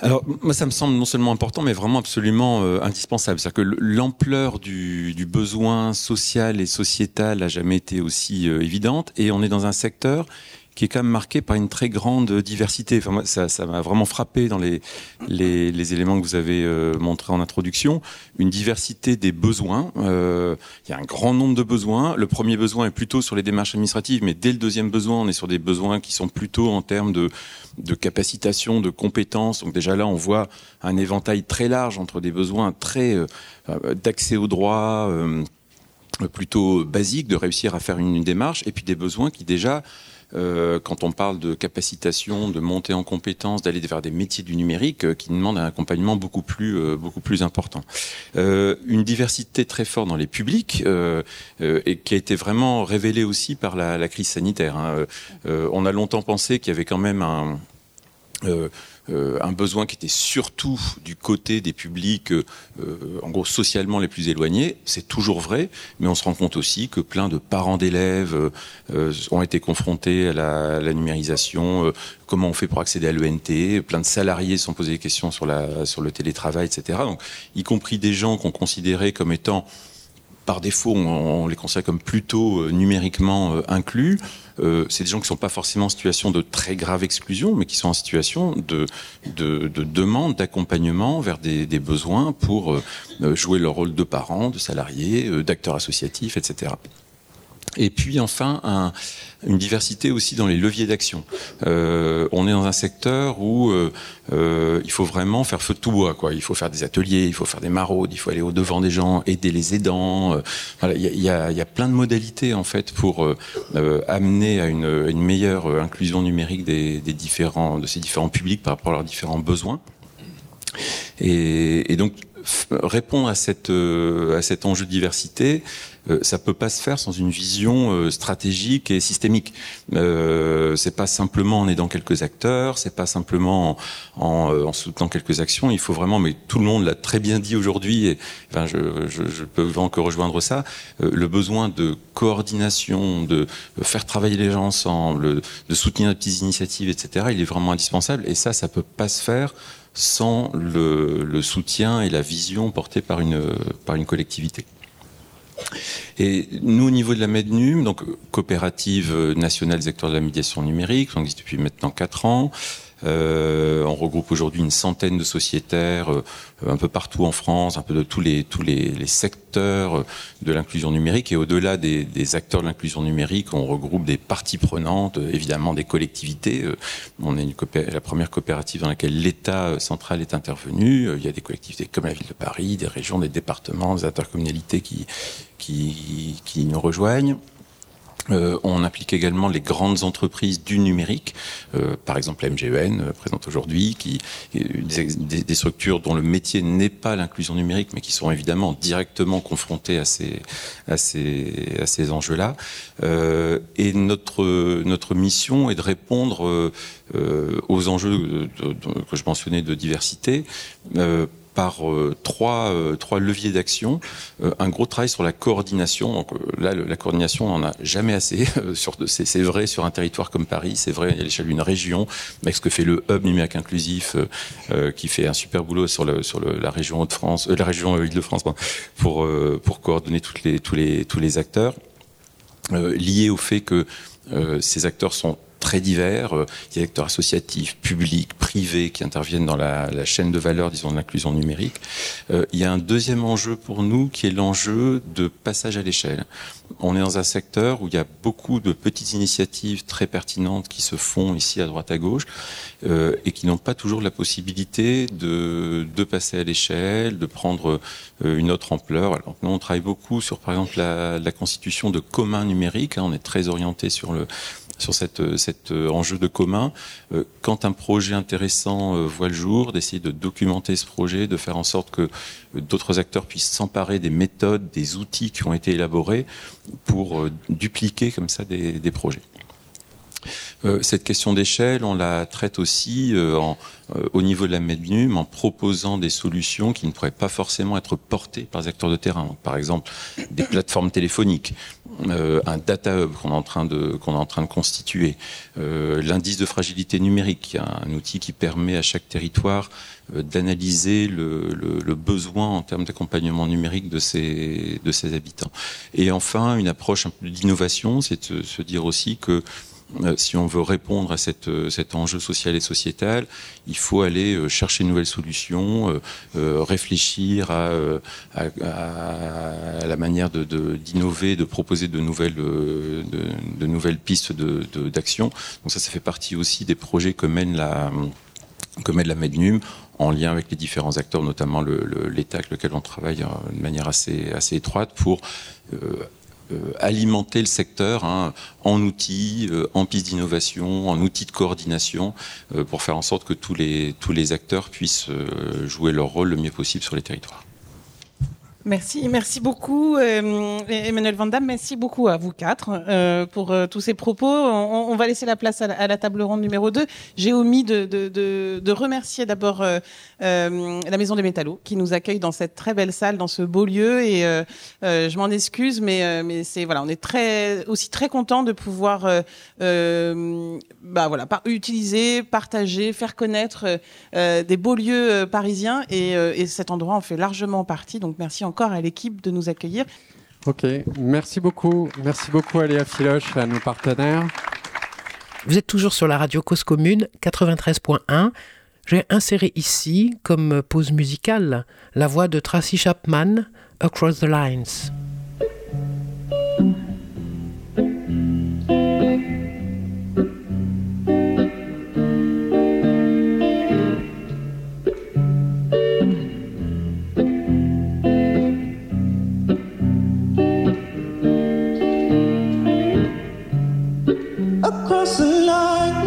Alors, moi, ça me semble non seulement important, mais vraiment absolument euh, indispensable. C'est-à-dire que l'ampleur du, du, besoin social et sociétal n'a jamais été aussi euh, évidente, et on est dans un secteur qui est quand même marqué par une très grande diversité. Enfin, ça, ça m'a vraiment frappé dans les, les, les, éléments que vous avez euh, montrés en introduction. Une diversité des besoins. Euh, il y a un grand nombre de besoins. Le premier besoin est plutôt sur les démarches administratives, mais dès le deuxième besoin, on est sur des besoins qui sont plutôt en termes de, de capacitation, de compétences. Donc déjà là, on voit un éventail très large entre des besoins très euh, d'accès aux droits euh, plutôt basiques, de réussir à faire une, une démarche, et puis des besoins qui déjà euh, quand on parle de capacitation, de montée en compétences, d'aller vers des métiers du numérique euh, qui demandent un accompagnement beaucoup plus, euh, beaucoup plus important. Une diversité très forte dans les publics et qui a été vraiment révélée aussi par la, la crise sanitaire. Hein. on a longtemps pensé qu'il y avait quand même un euh, un besoin qui était surtout du côté des publics, euh, en gros socialement les plus éloignés. C'est toujours vrai, mais on se rend compte aussi que plein de parents d'élèves euh, ont été confrontés à la, à la numérisation. comment on fait pour accéder à l'ENT Plein de salariés se sont posés des questions sur, la, sur le télétravail, etc. Donc, y compris des gens qu'on considérait comme étant par défaut, on, on, les considère comme plutôt euh, numériquement euh, inclus. Euh, c'est des gens qui ne sont pas forcément en situation de très grave exclusion, mais qui sont en situation de, de, de demande d'accompagnement vers des, des, besoins pour euh, jouer leur rôle de parents, de salariés, euh, d'acteurs associatifs, etc. Et puis enfin, un, une diversité aussi dans les leviers d'action. Euh, on est dans un secteur où euh, euh, il faut vraiment faire feu de tout bois. Quoi. Il faut faire des ateliers, il faut faire des maraudes, il faut aller au devant des gens, aider les aidants. Il y, a, plein de modalités en fait pour amener à une, meilleure inclusion numérique des, différents, de ces différents publics par rapport à leurs différents besoins. Et, donc répondre à, cet enjeu de diversité, ça peut pas se faire sans une vision euh, stratégique et systémique. Euh, c'est pas simplement en aidant quelques acteurs, c'est pas simplement en, en, euh, en, soutenant quelques actions. Il faut vraiment, mais tout le monde l'a très bien dit aujourd'hui, et enfin, je, je, je peux vraiment que rejoindre ça, euh, le besoin de coordination, de faire travailler les gens ensemble, de soutenir les petites initiatives, etc. Il est vraiment indispensable, et ça, ça peut pas se faire sans le, le soutien et la vision portée par une, par une collectivité. Et nous, au niveau de la MEDNUM, donc coopérative nationale des acteurs de la médiation numérique, on existe depuis maintenant 4 ans. Euh, on regroupe aujourd'hui une centaine de sociétaires euh, un peu partout en France, un peu de tous les, tous les, secteurs de l'inclusion numérique. Et au-delà des, des, acteurs de l'inclusion numérique, on regroupe des parties prenantes, évidemment des collectivités. Euh, on est la première coopérative dans laquelle l'État central est intervenu. Euh, il y a des collectivités comme la ville de Paris, des régions, des départements, des intercommunalités qui, qui, qui nous rejoignent. Euh, on applique également les grandes entreprises du numérique, euh, par exemple la MGEN euh, présente aujourd'hui, qui des, structures dont le métier n'est pas l'inclusion numérique, mais qui sont évidemment directement confrontées à ces à ces, à ces enjeux-là. Et notre notre mission est de répondre aux enjeux que je mentionnais de diversité par euh, trois, euh, trois leviers d'action. Euh, un gros travail sur la coordination. Donc, là, la coordination, on n'en a jamais assez. c'est vrai sur un territoire comme Paris, c'est vrai à l'échelle d'une région, avec ce que fait le hub numérique inclusif, qui fait un super boulot sur, le, sur la région Hauts-de-France, la région Île-de-France, pour, pour coordonner toutes les, tous, les, tous les acteurs, liés au fait que ces acteurs sont très divers. Euh, il y a des acteurs associatifs, publics, privés qui interviennent dans la, la chaîne de valeur, disons, de l'inclusion numérique. Euh, il y a un deuxième enjeu pour nous qui est l'enjeu de passage à l'échelle. On est dans un secteur où il y a beaucoup de petites initiatives très pertinentes qui se font ici à droite à gauche euh, et qui n'ont pas toujours la possibilité de, de passer à l'échelle, de prendre euh, une autre ampleur. Alors nous, on travaille beaucoup sur, par exemple, la, la constitution de communs numériques. Hein, on est très orienté sur le sur cet enjeu de commun. Euh, quand un projet intéressant euh, voit le jour, d'essayer de documenter ce projet, de faire en sorte que d'autres acteurs puissent s'emparer des méthodes, des outils qui ont été élaborés pour dupliquer comme ça des projets. Euh, cette question d'échelle, on la traite aussi euh, euh, au niveau de la MEDNUM en proposant des solutions qui ne pourraient pas forcément être portées par les acteurs de terrain. Par exemple, des plateformes téléphoniques, un data hub qu'on est en train de constituer, l'indice de fragilité numérique, un outil qui permet à chaque territoire d'analyser le, besoin en termes d'accompagnement numérique de ses, habitants. Et enfin, une approche d'innovation, c'est de se dire aussi que si on veut répondre à euh, cet enjeu social et sociétal, il faut aller euh, chercher de nouvelles solutions, réfléchir à, la manière d'innover, de, proposer de nouvelles, pistes d'action. Donc ça, ça fait partie aussi des projets que mène la, que mène la Mednum en lien avec les différents acteurs, notamment l'État avec lequel on travaille de manière assez, étroite pour euh, alimenter le secteur hein, en outils, euh, en pistes d'innovation, en outils de coordination, euh, pour faire en sorte que tous les, tous les acteurs puissent jouer leur rôle le mieux possible sur les territoires. Merci, merci beaucoup euh, Emmanuel Van Damme, merci beaucoup à vous quatre euh, pour euh, tous ces propos. On, va laisser la place à la, table ronde numéro 2. J'ai omis de, remercier d'abord la Maison des Métallos qui nous accueille dans cette très belle salle, dans ce beau lieu. Et je m'en excuse, mais, c'est voilà, on est très aussi très content de pouvoir bah utiliser, partager, faire connaître des beaux lieux parisiens. Et, et cet endroit en fait largement partie. Donc merci encore encore à l'équipe de nous accueillir. Ok, merci beaucoup. Merci beaucoup à Léa Filoche et à nos partenaires. Vous êtes toujours sur la radio Cause Commune 93.1. J'ai inséré ici, comme pause musicale, la voix de Tracy Chapman, Across the Lines.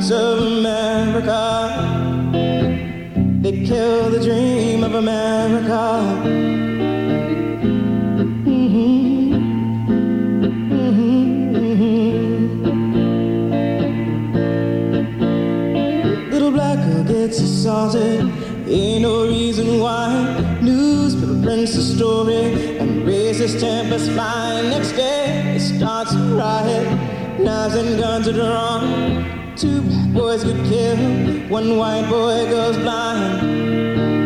streets of America. They kill the dream of America. Little Black who gets assaulted. Ain't no reason why. Newspaper prints the story, and racist tempers fly. Next day, it starts a riot. Knives and guns are drawn. Two boys get killed. One white boy goes blind.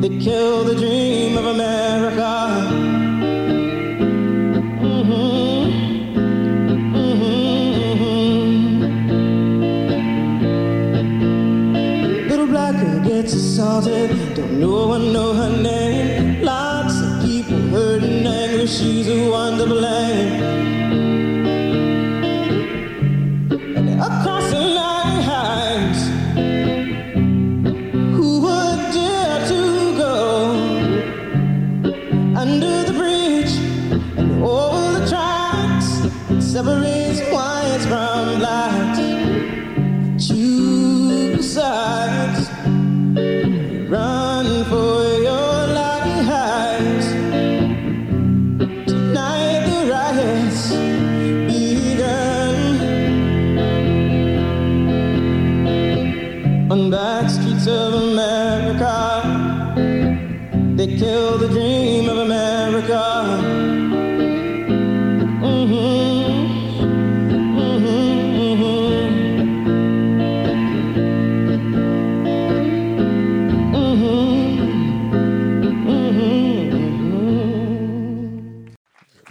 They kill the dream of America.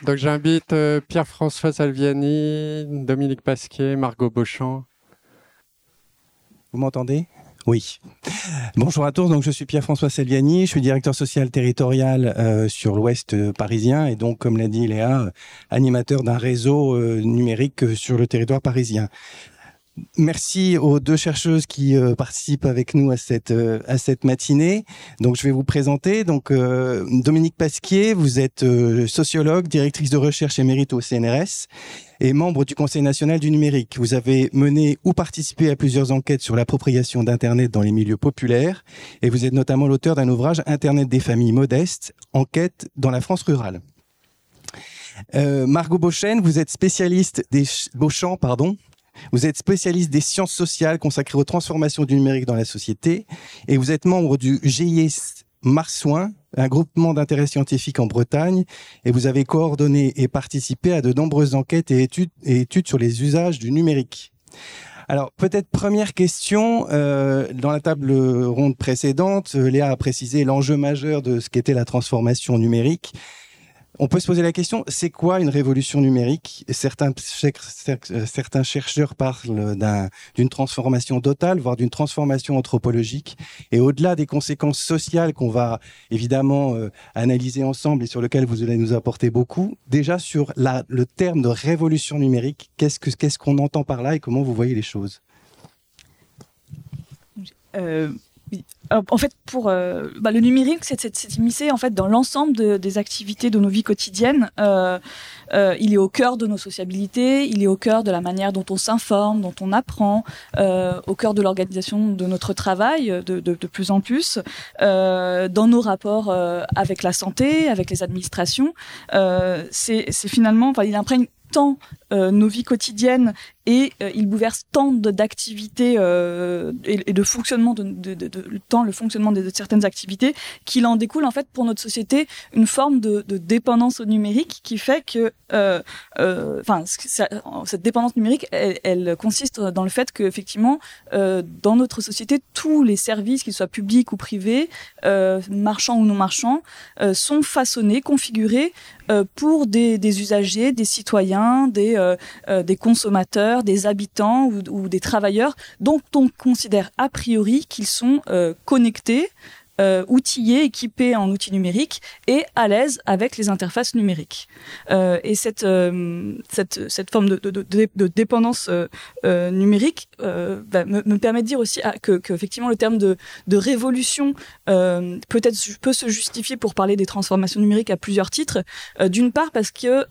Donc j'invite euh, Pierre-François Salviani, Dominique Pasquier, Margot Beauchamp. Vous m'entendez? Oui. Bonjour à tous, donc je suis Pierre-François Selviani, je suis directeur social territorial euh, sur l'ouest euh, parisien et donc, comme l'a dit Léa, animateur d'un réseau numérique sur le territoire parisien. Merci aux deux chercheuses qui euh, participent avec nous à cette euh, à cette matinée. Donc je vais vous présenter. Donc euh, Dominique Pasquier, vous êtes sociologue, directrice de recherche émérite au CNRS et membre du Conseil national du numérique. Vous avez mené ou participé à plusieurs enquêtes sur l'appropriation d'Internet dans les milieux populaires et vous êtes notamment l'auteur d'un ouvrage Internet des familles modestes, enquête dans la France rurale. Margot Beauchesne, vous êtes spécialiste des ch- Beauchamp, pardon. Vous êtes spécialiste des sciences sociales consacrées aux transformations du numérique dans la société et vous êtes membre du GIS Marsouin, un groupement d'intérêt scientifique en Bretagne et vous avez coordonné et participé à de nombreuses enquêtes et études, et études sur les usages du numérique. Alors peut-être première question, euh, dans la table ronde précédente, euh, Léa a précisé l'enjeu majeur de ce qu'était la transformation numérique. On peut se poser la question, c'est quoi une révolution numérique? Certains, certains chercheurs parlent d'un- d'une transformation totale, voire d'une transformation anthropologique. Et au-delà des conséquences sociales qu'on va évidemment euh, analyser ensemble et sur lesquelles vous allez nous apporter beaucoup, déjà sur le terme de révolution numérique, qu'est-ce que- qu'est-ce qu'on entend par là et comment vous voyez les choses? Euh, Alors, en fait, pour euh, bah, le numérique, c'est immiscé en fait dans l'ensemble de- des activités de nos vies quotidiennes. Euh, euh, il est au cœur de nos sociabilités, il est au cœur de la manière dont on s'informe, dont on apprend, euh, au cœur de l'organisation de notre travail euh, de, de, de plus en plus, euh, dans nos rapports euh, avec la santé, avec les administrations. Euh, c'est finalement, enfin, il imprègne tant euh, nos vies quotidiennes et euh, il bouleverse tant d'activités euh, et, de fonctionnement de, tant le fonctionnement de, certaines activités qu'il en découle en fait pour notre société une forme de, dépendance au numérique qui fait que euh, enfin cette dépendance numérique elle, consiste dans le fait que effectivement dans notre société tous les services qu'ils soient publics ou privés marchands ou non marchands sont façonnés configurés pour des, usagers des citoyens des consommateurs, des habitants ou, des travailleurs dont on considère a priori qu'ils sont euh, connectés, euh, outillés, équipés en outils numériques et à l'aise avec les interfaces numériques. Euh, et cette, cette, cette forme de, de, dépendance numérique bah, me, me permet de dire aussi ah, que, effectivement le terme de, de révolution peut-être peut se justifier pour parler des transformations numériques à plusieurs titres. D'une part parce que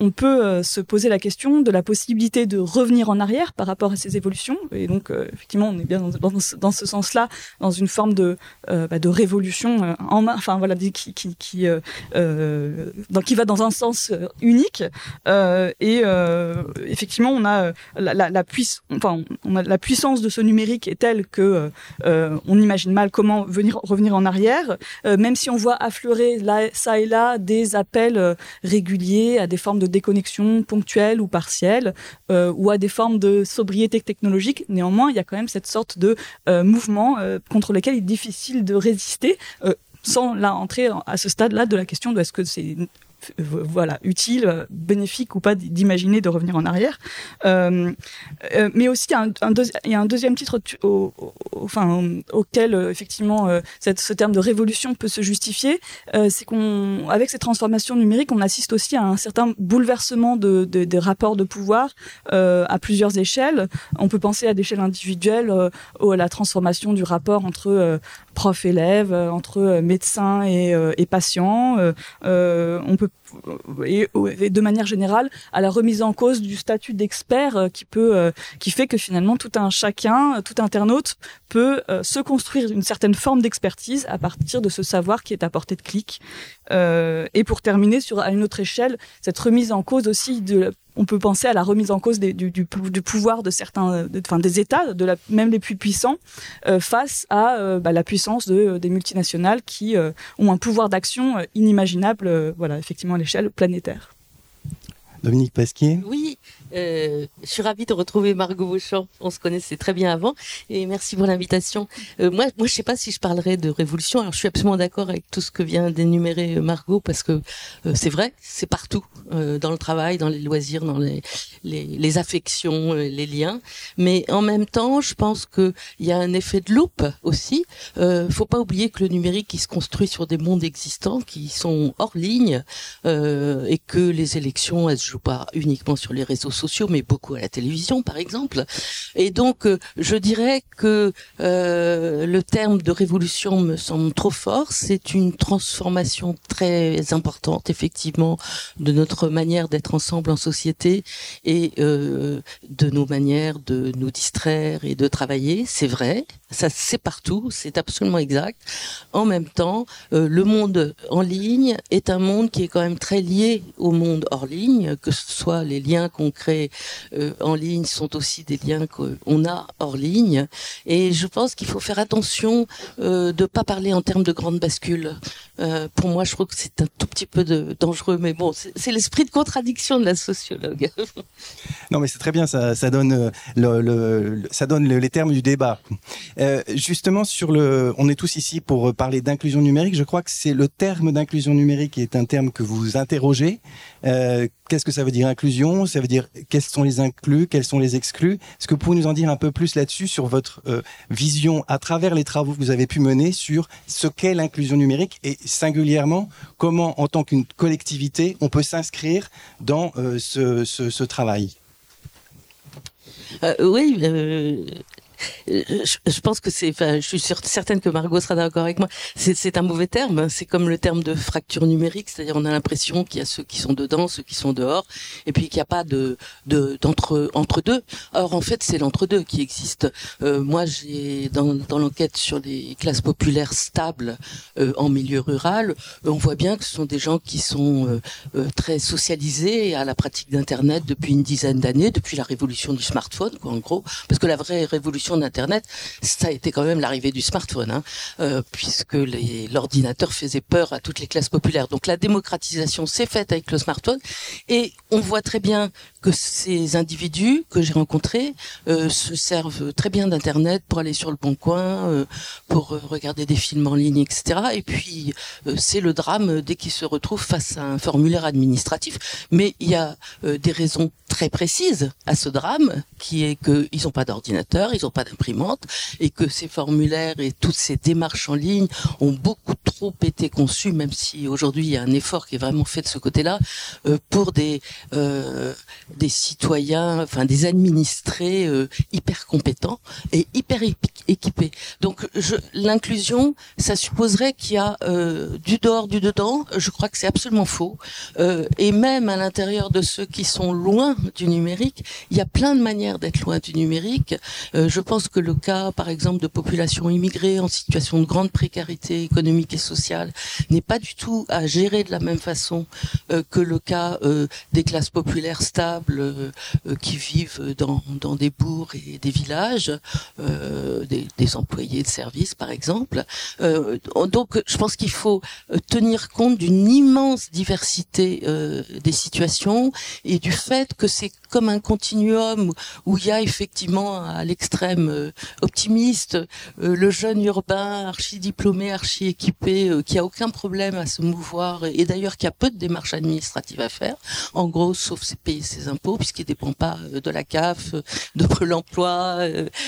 on peut euh, se poser la question de la possibilité de revenir en arrière par rapport à ces évolutions. Et donc, euh, effectivement, on est bien dans, ce, sens-là, dans une forme de, euh, bah, de révolution en enfin voilà, qui, qui, qui, qui va dans un sens unique. Et effectivement, on a la, la, la, puiss- enfin, on a la puissance de ce numérique est telle que euh, on imagine mal comment venir revenir en arrière, même si on voit affleurer là, ça et là des appels réguliers à des formes de déconnexion ponctuelle ou partielle, euh, ou à des formes de sobriété technologique. Néanmoins, il y a quand même cette sorte de euh, mouvement euh, contre lequel il est difficile de résister, sans là entrer à ce stade-là de la question de est-ce que c'est voilà utile, bénéfique ou pas d'imaginer de revenir en arrière. mais aussi il y a un deuxième titre au, auquel effectivement cette, ce terme de révolution peut se justifier, c'est qu'on avec ces transformations numériques, on assiste aussi à un certain bouleversement de, de, des rapports de pouvoir à plusieurs échelles. On peut penser à l'échelle individuelle à la transformation du rapport entre prof-élève, entre médecin et, et patient. on peut et, de manière générale à la remise en cause du statut d'expert euh, qui peut euh, qui fait que finalement tout un chacun tout internaute peut euh, se construire une certaine forme d'expertise à partir de ce savoir qui est à portée de clic. Et pour terminer sur à une autre échelle cette remise en cause aussi de on peut penser à la remise en cause du, du, pouvoir de certains, enfin des États, de la, même les plus puissants, face à bah, la puissance de, des multinationales qui ont un pouvoir d'action inimaginable, voilà, effectivement l'échelle planétaire. Dominique Pasquier? Oui, euh, je suis ravie de retrouver Margot Beauchamp. On se connaissait très bien avant. Et merci pour l'invitation. Euh, moi, moi, je sais pas si je parlerai de révolution. Alors, je suis absolument d'accord avec tout ce que vient d'énumérer euh, Margot parce que c'est vrai, c'est partout, dans le travail, dans les loisirs, dans les, les, affections, les liens. Mais en même temps, je pense qu'il y a un effet de loupe aussi. Euh, faut pas oublier que le numérique, il se construit sur des mondes existants qui sont hors ligne et que les élections, elles se jouent pas uniquement sur les réseaux sociaux mais beaucoup à la télévision, par exemple. Et donc, euh, je dirais que euh, le terme de révolution me semble trop fort. C'est une transformation très importante, effectivement, de notre manière d'être ensemble en société et euh, de nos manières de nous distraire et de travailler. C'est vrai, ça c'est partout, c'est absolument exact. En même temps, euh, le monde en ligne est un monde qui est quand même très lié au monde hors ligne, que ce soit les liens qu'on crée euh, en ligne sont aussi des liens qu'on a hors ligne. Et je pense qu'il faut faire attention euh, de pas parler en termes de grande bascule. Euh, pour moi, je trouve que c'est un tout petit peu dangereux, mais bon, c'est l'esprit de contradiction de la sociologue. non, mais c'est très bien, ça donne les termes du débat. Euh, justement, sur le, on est tous ici pour parler d'inclusion numérique. Je crois que c'est le terme d'inclusion numérique qui est un terme que vous interrogez. Euh, Qu'est-ce que ça veut dire inclusion? Ça veut dire quels sont les inclus, quels sont les exclus? Est-ce que vous pouvez nous en dire un peu plus là-dessus sur votre euh, vision à travers les travaux que vous avez pu mener sur ce qu'est l'inclusion numérique et singulièrement comment, en tant qu'une collectivité, on peut s'inscrire dans euh, ce, travail? Euh, Oui, euh, euh, je, pense que c'est, enfin, je suis certaine que Margot sera d'accord avec moi. C'est un mauvais terme. C'est comme le terme de fracture numérique, c'est-à-dire on a l'impression qu'il y a ceux qui sont dedans, ceux qui sont dehors, et puis qu'il n'y a pas de d'entre entre deux. Or en fait, c'est l'entre-deux qui existe. Euh, moi, j'ai dans, dans l'enquête sur les classes populaires stables euh, en milieu rural, on voit bien que ce sont des gens qui sont très socialisés à la pratique d'Internet depuis une dizaine d'années, depuis la révolution du smartphone, quoi, en gros, parce que la vraie révolution d'Internet, ça a été quand même l'arrivée du smartphone, hein, euh, puisque l'ordinateur faisait peur à toutes les classes populaires. Donc la démocratisation s'est faite avec le smartphone, et on voit très bien que ces individus que j'ai rencontrés euh, se servent très bien d'Internet pour aller sur le bon coin, euh, pour regarder des films en ligne, etc. Et puis c'est le drame dès qu'ils se retrouvent face à un formulaire administratif. Mais il y a des raisons très précises à ce drame, qui est qu'ils n'ont pas d'ordinateur, ils n'ont pas d'imprimante, et que ces formulaires et toutes ces démarches en ligne ont beaucoup trop été conçus, même si aujourd'hui il y a un effort qui est vraiment fait de ce côté-là, euh, pour des euh, des citoyens, enfin des administrés euh, hyper compétents et hyper équipés. Donc l'inclusion, ça supposerait qu'il y a euh, du dehors, du dedans. Je crois que c'est absolument faux. Euh, et même à l'intérieur de ceux qui sont loin du numérique, il y a plein de manières d'être loin du numérique. je pense que le cas, par exemple, de populations immigrées en situation de grande précarité économique et sociale n'est pas du tout à gérer de la même façon que le cas des classes populaires stables euh, euh, qui vivent dans, dans, des bourgs et des villages, euh, des, des, employés de service par exemple. donc je pense qu'il faut tenir compte d'une immense diversité des situations et du fait que c'est comme un continuum où il y a effectivement à l'extrême euh, optimiste euh, le jeune urbain archi diplômé, archi équipé, euh, qui a aucun problème à se mouvoir et d'ailleurs qui a peu de démarches administratives à faire. En gros, sauf payer ses impôts puisqu'il dépend pas de la CAF, de Pôle Emploi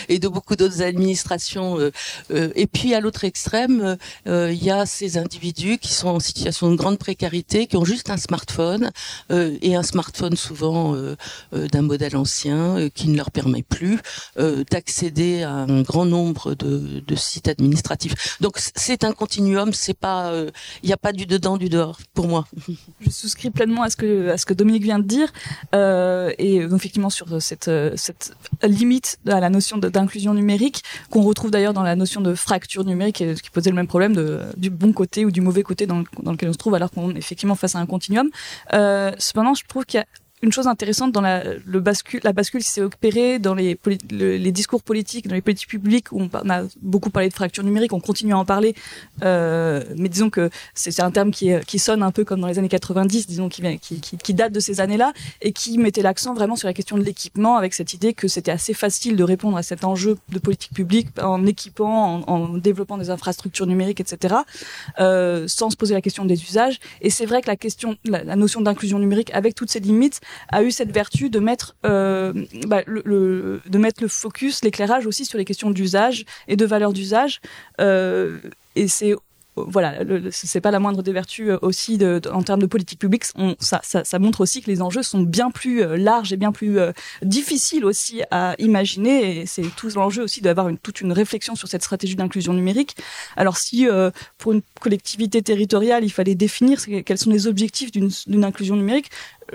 et de beaucoup d'autres administrations. et puis à l'autre extrême, il y a ces individus qui sont en situation de grande précarité, qui ont juste un smartphone et un smartphone souvent d'un modèle ancien qui ne leur permet plus d'accéder à un grand nombre de, sites administratifs. Donc c'est un continuum, c'est pas, il n'y a pas du dedans du dehors pour moi. Je souscris pleinement à ce que à ce que Dominique vient de dire euh, et effectivement sur cette cette limite à la notion d'inclusion numérique qu'on retrouve d'ailleurs dans la notion de fracture numérique qui posait le même problème du bon côté ou du mauvais côté dans, lequel on se trouve alors qu'on est effectivement face à un continuum. Euh, cependant, je trouve qu'il y a une chose intéressante dans la, le bascule, la bascule s'est opérée dans les, discours politiques, dans les politiques publiques, où on, a beaucoup parlé de fracture numérique, on continue à en parler, euh, mais disons que c'est un terme qui, sonne un peu comme dans les années 90, disons, qui, date de ces années-là, et qui mettait l'accent vraiment sur la question de l'équipement, avec cette idée que c'était assez facile de répondre à cet enjeu de politique publique en équipant, en, développant des infrastructures numériques, etc., euh, sans se poser la question des usages. Et c'est vrai que la question, la notion d'inclusion numérique, avec toutes ses limites, a eu cette vertu de mettre euh, bah, le, de mettre le focus, l'éclairage aussi sur les questions d'usage et de valeur d'usage. Euh, et c'est voilà, c'est pas la moindre des vertus euh, aussi en termes de politique publique. Ça, ça, montre aussi que les enjeux sont bien plus larges et bien plus difficiles aussi à imaginer. Et c'est tout l'enjeu aussi d'avoir une, toute une réflexion sur cette stratégie d'inclusion numérique. Alors si pour une collectivité territoriale, il fallait définir quels sont les objectifs d'une inclusion numérique,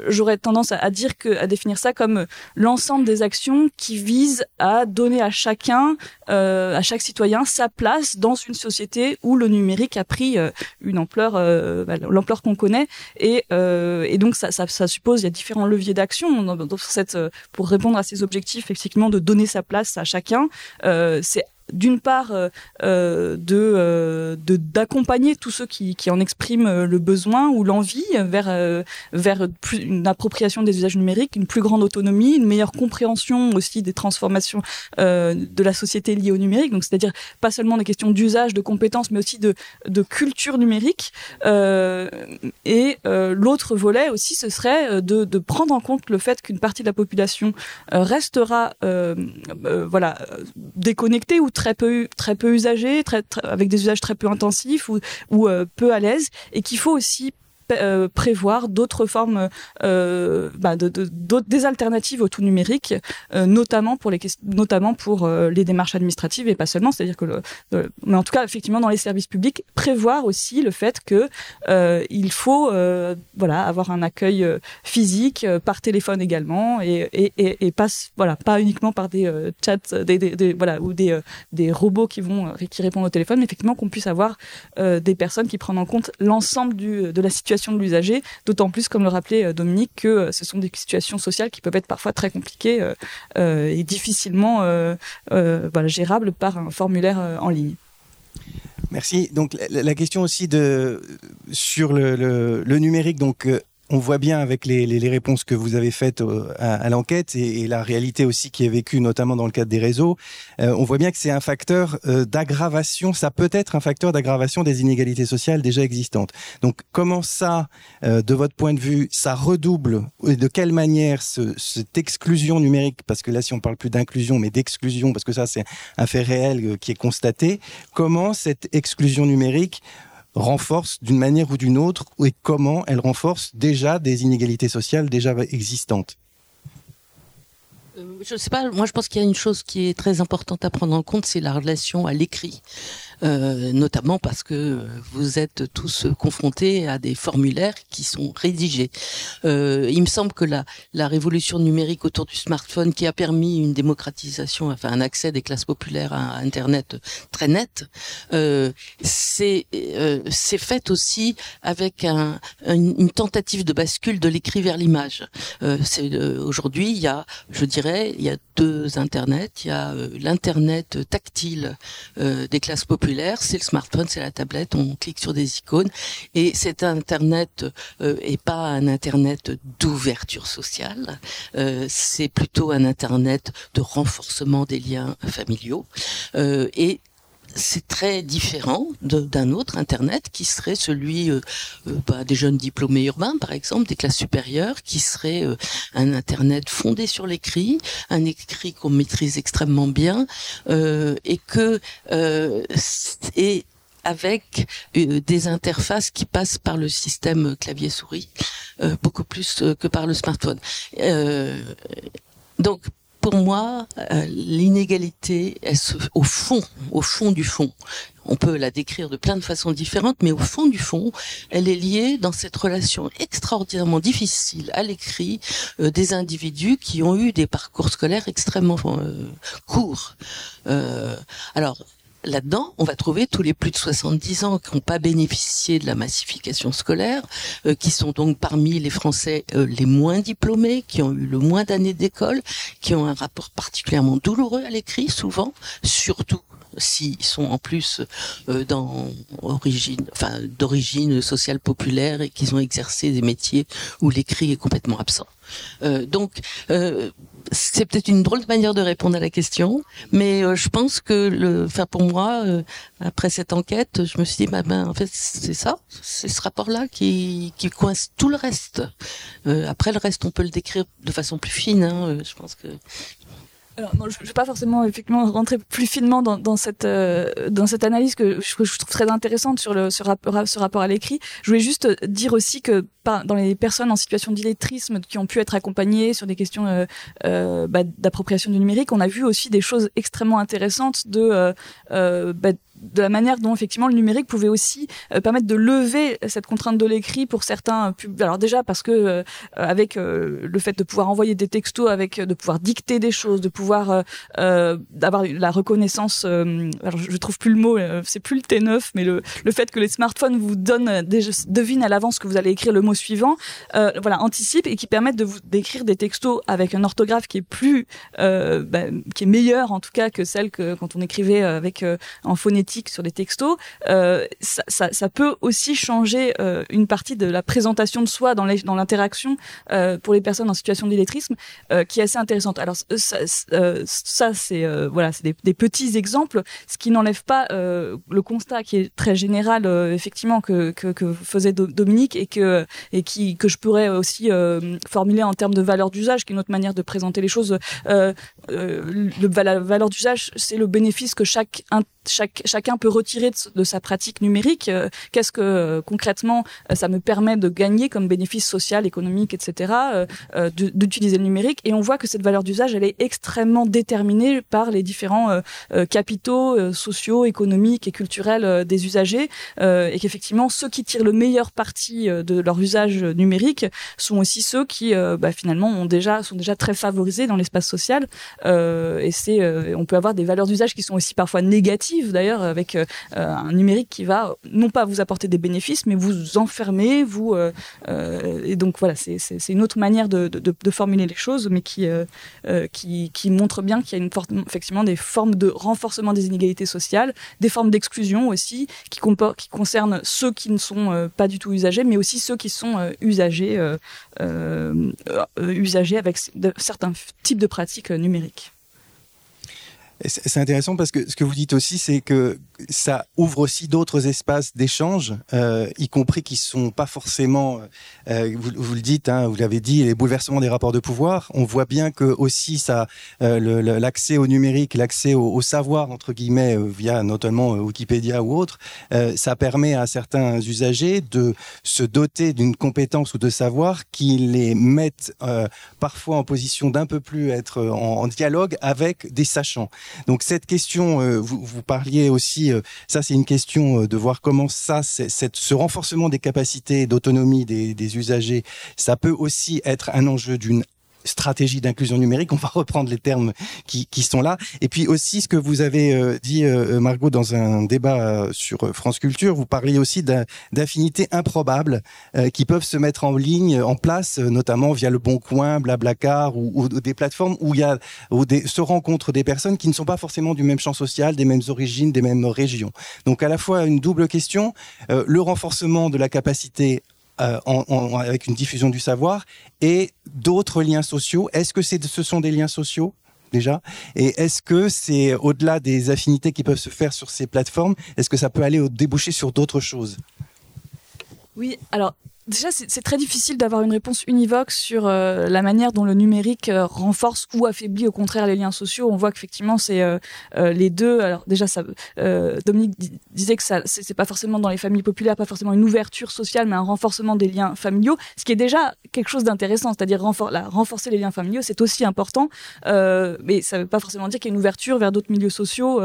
j'aurais tendance à, dire que à définir ça comme l'ensemble des actions qui visent à donner à chacun, euh, à chaque citoyen, sa place dans une société où le numérique a pris euh, une ampleur, euh, bah, l'ampleur qu'on connaît, et, euh, et donc ça, ça, ça, suppose il y a différents leviers d'action dans, dans cette pour répondre à ces objectifs, effectivement, de donner sa place à chacun. c'est d'une part euh, euh, de euh, d'accompagner tous ceux qui, qui en expriment le besoin ou l'envie vers vers une appropriation des usages numériques, une plus grande autonomie, une meilleure compréhension aussi des transformations de la société liées au numérique. Donc c'est-à-dire pas seulement des questions d'usage, de compétences, mais aussi de de culture numérique. Et l'autre volet aussi, ce serait de, de prendre en compte le fait qu'une partie de la population restera voilà déconnectée ou très peu très peu usagés, très, très, avec des usages très peu intensifs ou, ou euh, peu à l'aise, et qu'il faut aussi euh, prévoir d'autres formes, euh, bah, de, de, des alternatives au tout numérique, euh, notamment pour les notamment pour les démarches administratives et pas seulement. C'est-à-dire que, mais en tout cas, effectivement, dans les services publics, prévoir aussi le fait que il faut, voilà, avoir un accueil physique par téléphone également et, et, et, et pas, voilà, pas uniquement par des chats, des, voilà, ou des des robots qui vont qui répondent au téléphone, mais effectivement qu'on puisse avoir des personnes qui prennent en compte l'ensemble de la situation de l'usager, d'autant plus, comme le rappelait euh, Dominique, que euh, ce sont des situations sociales qui peuvent être parfois très compliquées euh, et difficilement gérables par un formulaire en ligne. Merci. Donc la, question aussi de sur le, le numérique, donc on voit bien avec les, les, les, réponses que vous avez faites à, à l'enquête et, et, la réalité aussi qui est vécue notamment dans le cadre des réseaux, euh, on voit bien que c'est un facteur euh, d'aggravation, ça peut être un facteur d'aggravation des inégalités sociales déjà existantes. Donc comment ça, euh, de votre point de vue, ça redouble et de quelle manière ce, cette exclusion numérique, parce que là si on parle plus d'inclusion mais d'exclusion, parce que ça c'est un fait réel euh, qui est constaté, comment cette exclusion numérique renforce d'une manière ou d'une autre et comment elle renforce déjà des inégalités sociales déjà existantes euh, je sais pas, moi je pense qu'il y a une chose qui est très importante à prendre en compte, c'est la relation à l'écrit. Euh, notamment parce que vous êtes tous confrontés à des formulaires qui sont rédigés. Euh, il me semble que la, la révolution numérique autour du smartphone qui a permis une démocratisation, enfin un accès des classes populaires à Internet très net, euh, c'est euh, fait aussi avec un, une, tentative de bascule de l'écrit vers l'image. Euh, Aujourd'hui, il y a, je dirais, il y a deux Internets. Il y a l'Internet tactile des classes populaires c'est le smartphone, c'est la tablette, on clique sur des icônes. Et cet Internet euh, est pas un Internet d'ouverture sociale, euh, c'est plutôt un Internet de renforcement des liens familiaux. Euh, et c'est très différent d'un autre Internet qui serait celui euh, euh, bah, des jeunes diplômés urbains, par exemple, des classes supérieures, qui serait euh, un Internet fondé sur l'écrit, un écrit qu'on maîtrise extrêmement bien, et que et avec des interfaces qui passent par le système clavier-souris, beaucoup plus que par le smartphone. donc pour moi, euh, l'inégalité, au fond, au fond du fond, on peut la décrire de plein de façons différentes, mais au fond du fond, elle est liée dans cette relation extraordinairement difficile à l'écrit euh, des individus qui ont eu des parcours scolaires extrêmement euh, courts. alors, là-dedans, on va trouver tous les plus de 70 ans qui n'ont pas bénéficié de la massification scolaire, euh, qui sont donc parmi les Français euh, les moins diplômés, qui ont eu le moins d'années d'école, qui ont un rapport particulièrement douloureux à l'écrit, souvent, surtout s'ils sont en plus euh, d'origine sociale populaire et qu'ils ont exercé des métiers où l'écrit est complètement absent. Euh, donc, c'est peut-être une drôle de manière de répondre à la question, mais euh, je pense que, le, enfin pour moi, euh, après cette enquête, je me suis dit, bah, ben, en fait, c'est ça, c'est ce rapport-là qui, qui coince tout le reste. après le reste, on peut le décrire de façon plus fine. Hein, je pense que alors, non, je ne vais pas forcément effectivement rentrer plus finement dans, dans cette euh, dans cette analyse que je, trouve très intéressante sur le ce rapport ce rapport à l'écrit. Je voulais juste dire aussi que dans les personnes en situation d'illettrisme qui ont pu être accompagnées sur des questions euh, euh, bah, d'appropriation du numérique, on a vu aussi des choses extrêmement intéressantes de euh, euh bah, de la manière dont effectivement le numérique pouvait aussi euh, permettre de lever cette contrainte de l'écrit pour certains pubs. Alors déjà parce que euh, avec euh, le fait de pouvoir envoyer des textos, avec de pouvoir dicter des choses, de pouvoir d'avoir la reconnaissance. alors je, trouve plus le mot, c'est plus le T9, mais le, le fait que les smartphones vous donnent devinent à l'avance que vous allez écrire le mot suivant, voilà anticipe et qui permettent de vous d'écrire des textos avec un orthographe qui est plus, bah, qui est meilleur en tout cas que celle que quand on écrivait avec en phonétique sur des textos, euh, ça, peut aussi changer euh, une partie de la présentation de soi dans l'interaction euh, pour les personnes en situation d'illettrisme, qui est assez intéressante. Alors ça, c'est voilà, c'est des, petits exemples, ce qui n'enlève pas le constat qui est très général, effectivement, que, faisait Dominique et que et qui que je pourrais aussi formuler en termes de valeur d'usage, qui est une autre manière de présenter les choses. la valeur d'usage, c'est le bénéfice que chaque chaque, chacun peut retirer de, sa pratique numérique. Euh, qu'est-ce que euh, concrètement euh, ça me permet de gagner comme bénéfice social, économique, etc. d'utiliser le numérique. Et on voit que cette valeur d'usage, elle est extrêmement déterminée par les différents capitaux sociaux, économiques et culturels des usagers, et qu'effectivement ceux qui tirent le meilleur parti de leur usage numérique sont aussi ceux qui bah, finalement ont déjà sont déjà très favorisés dans l'espace social. et c'est on peut avoir des valeurs d'usage qui sont aussi parfois négatives d'ailleurs avec euh, un numérique qui va non pas vous apporter des bénéfices mais vous enfermer vous euh, euh, et donc voilà c'est une autre manière de, formuler les choses mais qui montre bien qu'il y a effectivement des formes de renforcement des inégalités sociales des formes d'exclusion aussi qui, qui concernent ceux qui ne sont pas du tout usagers mais aussi ceux qui sont usagers usagers avec certains types de pratiques numériques c'est intéressant parce que ce que vous dites aussi, c'est que ça ouvre aussi d'autres espaces d'échange, euh, y compris qui sont pas forcément, euh, vous, vous, le dites, hein, vous l'avez dit, les bouleversements des rapports de pouvoir. On voit bien que aussi ça, euh, l'accès au numérique, l'accès au, savoir entre guillemets euh, via notamment euh, Wikipédia ou autre, euh, ça permet à certains usagers de se doter d'une compétence ou de savoir qui les mettent parfois en position d'un peu plus être en, dialogue avec des sachants. Donc cette question, vous parliez aussi euh, ça c'est une question euh, de voir comment ça, ce renforcement des capacités d'autonomie des, des usagers, ça peut aussi être un enjeu d'une stratégie d'inclusion numérique. On va reprendre les termes qui, qui, sont là. Et puis aussi ce que vous avez euh, dit, euh, Margot, dans un débat sur France Culture, vous parliez aussi d'affinités improbables qui peuvent se mettre en ligne, en place, notamment via le Bon Coin, Blablacar ou, des plateformes où il y a où se rencontrent des personnes qui ne sont pas forcément du même champ social, des mêmes origines, des mêmes régions. Donc à la fois une double question, le renforcement de la capacité euh, avec une diffusion du savoir et d'autres liens sociaux. Est-ce que ce sont des liens sociaux déjà? Et est-ce que c'est au-delà des affinités qui peuvent se faire sur ces plateformes, est-ce que ça peut aller au déboucher sur d'autres choses? Oui, alors Déjà, c'est très difficile d'avoir une réponse univoque sur euh, la manière dont le numérique euh, renforce ou affaiblit au contraire les liens sociaux. On voit qu'effectivement, c'est euh, les deux. Alors déjà, Dominique disait que ça, c'est pas forcément dans les familles populaires, pas forcément une ouverture sociale, mais un renforcement des liens familiaux, ce qui est déjà quelque chose d'intéressant. C'est-à-dire renforcer les liens familiaux, c'est aussi important, mais ça veut pas forcément dire qu'il y a une ouverture vers d'autres milieux sociaux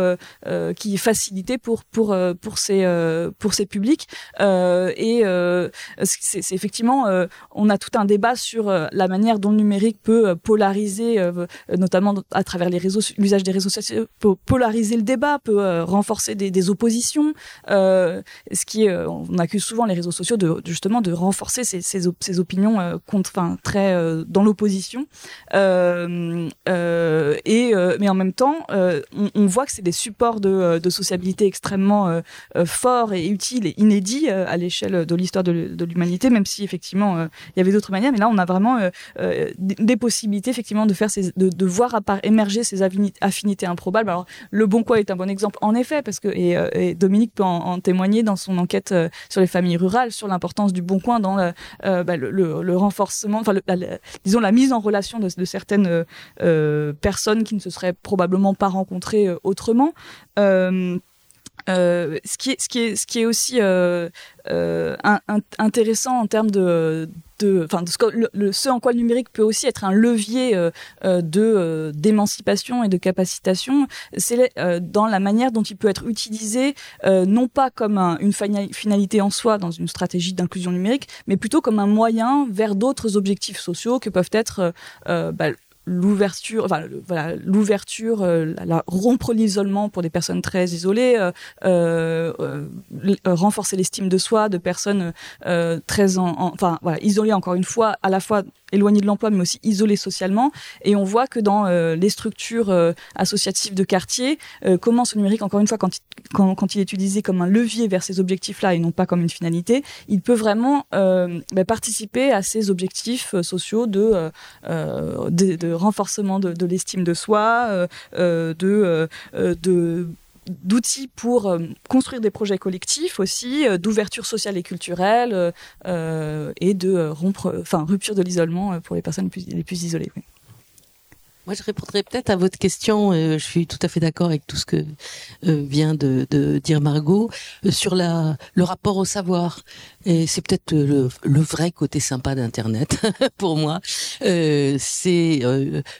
qui est facilitée pour ces publics. et c'est effectivement, euh, on a tout un débat sur euh, la manière dont le numérique peut euh, polariser, notamment à travers les réseaux, l'usage des réseaux sociaux, peut polariser le débat, peut renforcer des, oppositions. ce qui on accuse souvent les réseaux sociaux de justement de renforcer ces, opinions contre, enfin très dans l'opposition. et mais en même temps, on, voit que c'est des supports de sociabilité extrêmement forts et utiles et inédits à l'échelle de l'histoire de l'humanité même si effectivement euh, il y avait d'autres manières. Mais là, on a vraiment euh, euh, des possibilités effectivement de faire de, voir émerger ces affinités improbables. Alors, le Bon Quoi est un bon exemple en effet, parce que et, Dominique peut en, témoigner dans son enquête sur les familles rurales, sur l'importance du Bon Coin dans bah, le, renforcement, enfin, disons la mise en relation de, certaines personnes qui ne se seraient probablement pas rencontrées autrement. Ce qui est ce qui est ce qui est aussi euh, euh, intéressant en termes de de, enfin, ce, en quoi le numérique peut aussi être un levier de d'émancipation et de capacitation, c'est dans la manière dont il peut être utilisé, non pas comme une finalité en soi dans une stratégie d'inclusion numérique, mais plutôt comme un moyen vers d'autres objectifs sociaux que peuvent être bah, l'ouverture, enfin, voilà, l'ouverture, euh, la, rompre l'isolement pour des personnes très isolées, euh, euh, renforcer l'estime de soi de personnes très, en, enfin, isolées encore une fois, à la fois éloignées de l'emploi, mais aussi isolées socialement. Et on voit que dans les structures associatives de quartier, comment ce numérique, encore une fois, quand il, est utilisé comme un levier vers ces objectifs-là et non pas comme une finalité, il peut vraiment bah, participer à ces objectifs sociaux de, renforcement de, l'estime de soi, euh, euh, euh, de d'outils pour construire des projets collectifs aussi, d'ouverture sociale et culturelle et de rompre, enfin rupture de l'isolement pour les personnes les plus isolées. Moi, je répondrai peut-être à votre question. Euh, je suis tout à fait d'accord avec tout ce que euh, vient de, dire Margot euh, sur le rapport au savoir. C'est peut-être le, le, vrai côté sympa d'Internet pour moi. c'est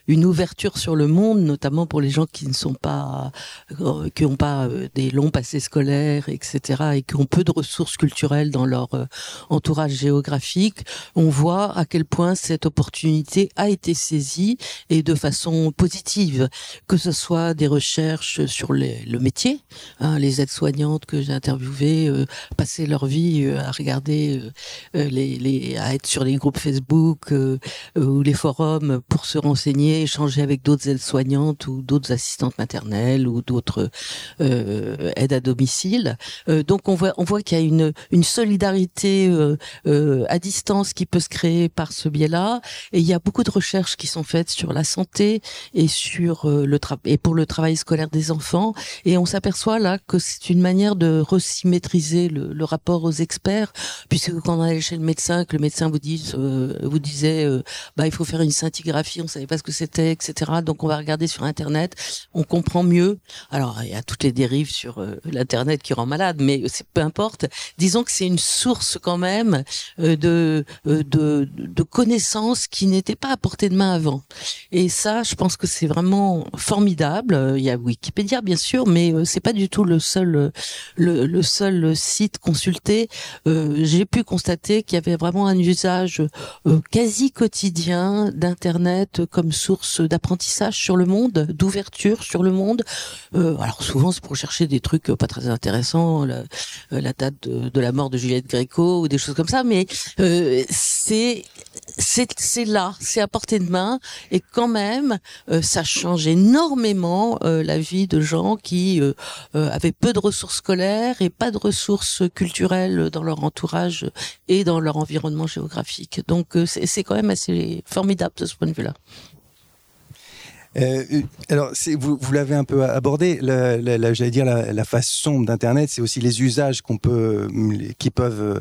une ouverture sur le monde, notamment pour les gens qui ne sont pas, qui n'ont pas des longs passés scolaires, etc., et qui ont peu de ressources culturelles dans leur entourage géographique. On voit à quel point cette opportunité a été saisie et de façon sont positives, que ce soit des recherches sur le métier, hein, les aides-soignantes que j'ai interviewées, euh, passer leur vie euh, à regarder, euh, les, à être sur les groupes Facebook ou les forums pour se renseigner, échanger avec d'autres aides-soignantes ou d'autres assistantes maternelles ou d'autres aides à domicile. donc on voit, qu'il y a une solidarité à distance qui peut se créer par ce biais-là, et il y a beaucoup de recherches qui sont faites sur la santé et sur euh, le et pour le travail scolaire des enfants. Et on s'aperçoit là que c'est une manière de resymétriser le, le, rapport aux experts, puisque quand on allait chez le médecin, que le médecin vous dise, euh, vous disait, euh, bah il faut faire une scintigraphie, on savait pas ce que c'était, etc. Donc on va regarder sur internet, on comprend mieux. Alors il y a toutes les dérives sur l'internet qui rend malade, mais peu importe. Disons que c'est une source quand même de, de de connaissances qui n'étaient pas à portée de main avant. Et ça je pense que c'est vraiment formidable. Euh, Il y a Wikipédia, bien sûr, mais euh, c'est pas du tout le seul, euh, le, seul site consulté. J'ai pu constater qu'il y avait vraiment un usage quasi quotidien d'Internet comme source d'apprentissage sur le monde, d'ouverture sur le monde. Alors souvent, c'est pour chercher des trucs pas très intéressants, la, date de, de la mort de Juliette Gréco ou des choses comme ça, mais c'est c'est là, c'est à portée de main, et quand même, euh, ça change énormément euh, la vie de gens qui euh, euh, avaient peu de ressources scolaires et pas de ressources culturelles dans leur entourage et dans leur environnement géographique. Donc euh, c'est c'est quand même assez formidable de ce point de vue-là. Euh, alors, vous, l'avez un peu abordé. La, la- la- J'allais dire la, la face sombre d'Internet, c'est aussi les usages qu'on peut, qui peuvent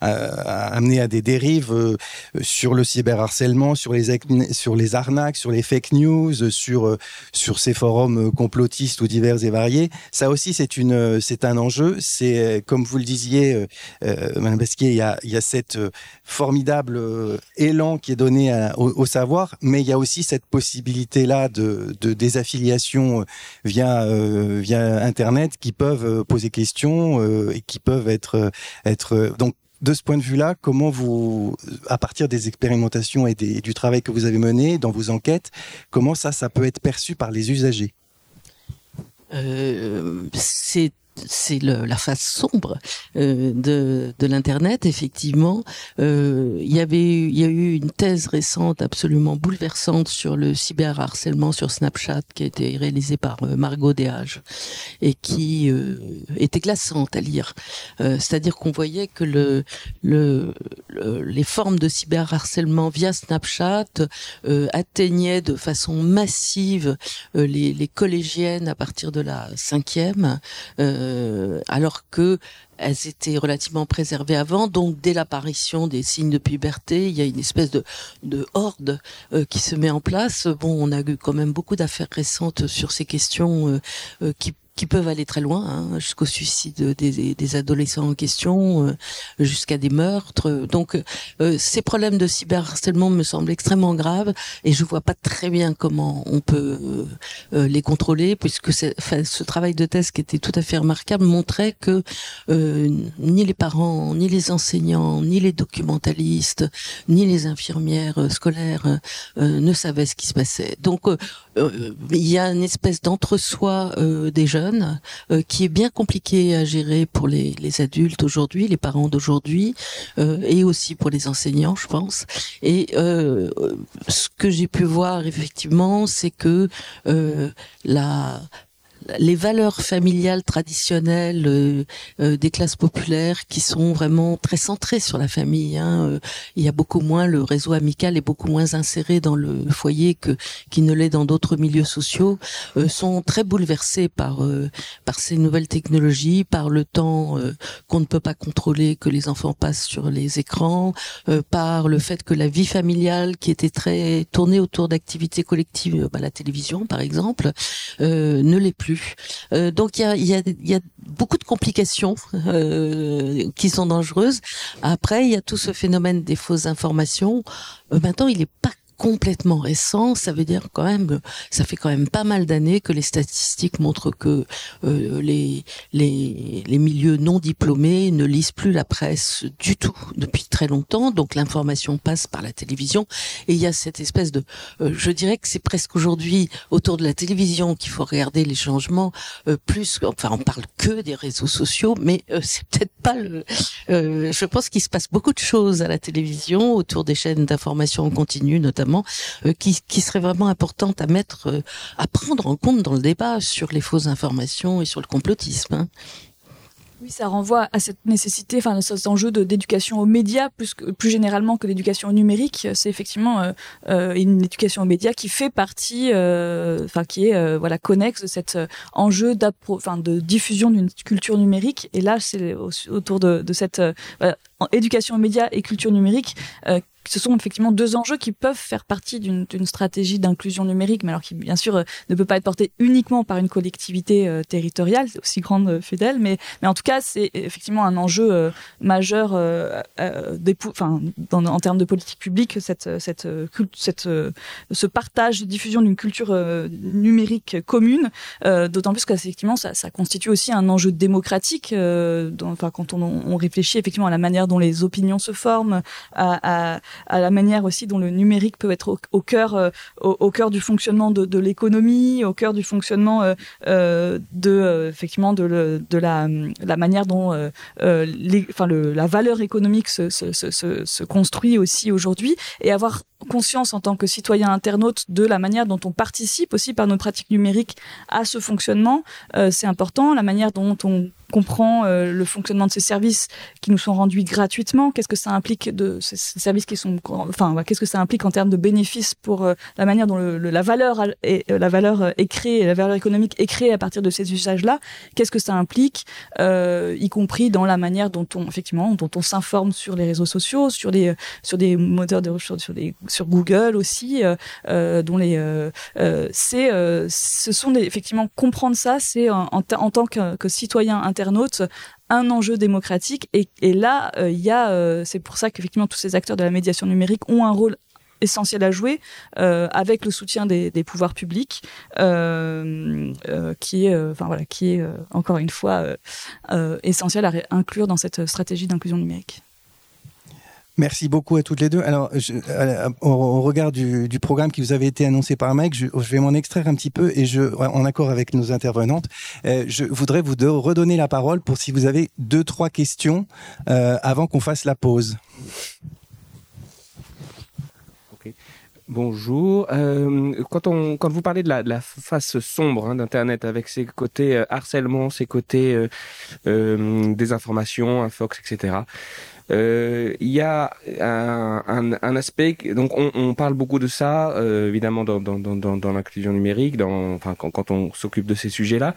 à- amener à des dérives euh, sur le cyberharcèlement, sur les sur les arnaques, sur les fake news, sur euh, sur ces forums complotistes ou divers et variés. Ça aussi, c'est une, euh, c'est un enjeu. C'est euh, comme vous le disiez, euh, euh, Madame Basquier, il y a, il cette euh, formidable euh, élan qui est donné au, savoir, mais il y a aussi cette possibilité-là de, de désaffiliation euh, via, euh, via Internet qui peuvent euh, poser question et qui peuvent être, donc de ce point de vue-là, comment vous, à partir des expérimentations et du travail que vous avez mené dans vos enquêtes, comment ça, ça peut être perçu par les usagers? C'est c'est la face sombre euh, de, de l'internet effectivement. Euh, il y avait il y a eu une thèse récente absolument bouleversante sur le cyberharcèlement sur Snapchat qui a été réalisée par euh, Margot Desage et qui euh, était glaçante à lire. C'est-à-dire qu'on voyait que le, le, le- les formes de cyberharcèlement via Snapchat atteignaient de façon massive les, les collégiennes à partir de la cinquième, euh, alors que elles étaient relativement préservées avant. Donc, dès l'apparition des signes de puberté, il y a une espèce de, de horde euh, qui se met en place. Bon, on a eu quand même beaucoup d'affaires récentes sur ces questions euh, euh, qui qui peuvent aller très loin, hein, jusqu'au suicide des, des adolescents en question, euh, jusqu'à des meurtres. Donc, euh, ces problèmes de cyberharcèlement me semblent extrêmement graves et je vois pas très bien comment on peut euh, euh, les contrôler, puisque enfin, ce travail de thèse qui était tout à fait remarquable montrait que euh, ni les parents, ni les enseignants, ni les documentalistes, ni les infirmières euh, scolaires ne savaient ce qui se passait. Donc, il y a une espèce d'entre-soi des jeunes euh, qui est bien compliqué à gérer pour les, adultes aujourd'hui, les parents d'aujourd'hui, euh, et aussi pour les enseignants, je pense. Et euh, ce que j'ai pu voir effectivement, c'est que la les valeurs familiales traditionnelles euh, euh, des classes populaires qui sont vraiment très centrées sur la famille. Hein. Euh, Il y a beaucoup moins le réseau amical est beaucoup moins inséré dans le foyer que qui ne l'est dans d'autres milieux sociaux. euh, sont très bouleversés par euh, par ces nouvelles technologies, par le temps euh, qu'on ne peut pas contrôler que les enfants passent sur les écrans, par le fait que la vie familiale qui était très tournée autour d'activités collectives, bah, la télévision par exemple, ne l'est plus. Euh, donc il y a, beaucoup de complications euh, qui sont dangereuses. Après, il y a tout ce phénomène des fausses informations. Euh, maintenant, il n'est pas complètement récent, ça veut dire quand même, ça fait quand même pas mal d'années que les statistiques montrent que euh, les, les les milieux non diplômés ne lisent plus la presse du tout depuis très longtemps, donc l'information passe par la télévision. Et il y a cette espèce de, euh, je dirais que c'est presque aujourd'hui autour de la télévision qu'il faut regarder les changements, euh, plus, enfin on parle que des réseaux sociaux, mais euh, c'est peut-être pas le, euh, je pense qu'il se passe beaucoup de choses à la télévision autour des chaînes d'information en continu notamment euh, qui, serait vraiment importante à mettre, euh, à prendre en compte dans le débat sur les fausses informations et sur le complotisme. hein. Oui, ça renvoie à cette nécessité, enfin, à cet enjeu d'éducation aux médias, plus, que- plus généralement que l'éducation numérique. C'est effectivement euh, une éducation aux médias qui fait partie, enfin, qui est voilà connexe de cet enjeu enfin, de diffusion d'une culture numérique. Et là, c'est au- autour de, cette éducation aux médias et culture numérique ce sont effectivement deux enjeux qui peuvent faire partie d'une stratégie d'inclusion numérique, mais alors qui bien sûr euh, ne peut pas être portée uniquement par une collectivité euh, territoriale, aussi grande euh, mais, mais en tout cas c'est effectivement un enjeu majeur enfin, en termes de politique publique, cette, cette, cette, ce partage, diffusion d'une culture numérique commune, d'autant plus qu'effectivement ça, ça constitue aussi un enjeu démocratique, enfin, quand on, on, réfléchit effectivement à la manière dont les opinions se forment, à, à, à la manière aussi dont le numérique peut être au, cœur, euh, au, cœur du fonctionnement de, de l'économie, au cœur du fonctionnement euh, euh de euh, effectivement de, de la, manière dont les, enfin le, la valeur économique se, se, se, se construit aussi aujourd'hui, et avoir conscience en tant que citoyen internaute de la manière dont on participe aussi par nos pratiques numériques à ce fonctionnement, euh, c'est important. La manière dont on comprend euh, le fonctionnement de ces services qui nous sont rendus gratuitement. Qu'est-ce que ça implique de ces services qui sont, enfin, qu'est-ce que ça implique en termes de bénéfices pour euh, la manière dont la valeur est, la valeur est créée, la valeur économique est créée à partir de ces usages-là. Qu'est-ce que ça implique, y compris dans la manière dont on, effectivement, dont on s'informe sur les réseaux sociaux, sur les, sur des moteurs de recherche, sur des sur Google aussi, euh, euh, dont les euh, c'est ce sont effectivement comprendre ça, c'est en, tant que, citoyen internaute un enjeu démocratique et, là il y a c'est pour ça qu'effectivement tous ces acteurs de la médiation numérique ont un rôle essentiel à jouer avec le soutien des, pouvoirs publics qui est qui est encore une fois essentiel à inclure dans cette stratégie d'inclusion numérique. Merci beaucoup à toutes les deux. Alors, euh, au, regard du, programme qui vous avait été annoncé par Mike, je, vais m'en extraire un petit peu et en accord avec nos intervenantes, euh, je voudrais vous redonner la parole pour si vous avez deux, trois questions euh, avant qu'on fasse la pause. Bonjour. Quand, on, quand vous parlez de la, face sombre hein, d'Internet, avec ses côtés harcèlement, ses côtés désinformation, infox, etc., il y a un, un, un, aspect, donc on, on, parle beaucoup de ça, euh, évidemment dans, dans, dans, dans l'inclusion numérique, dans, enfin quand, quand on s'occupe de ces sujets-là.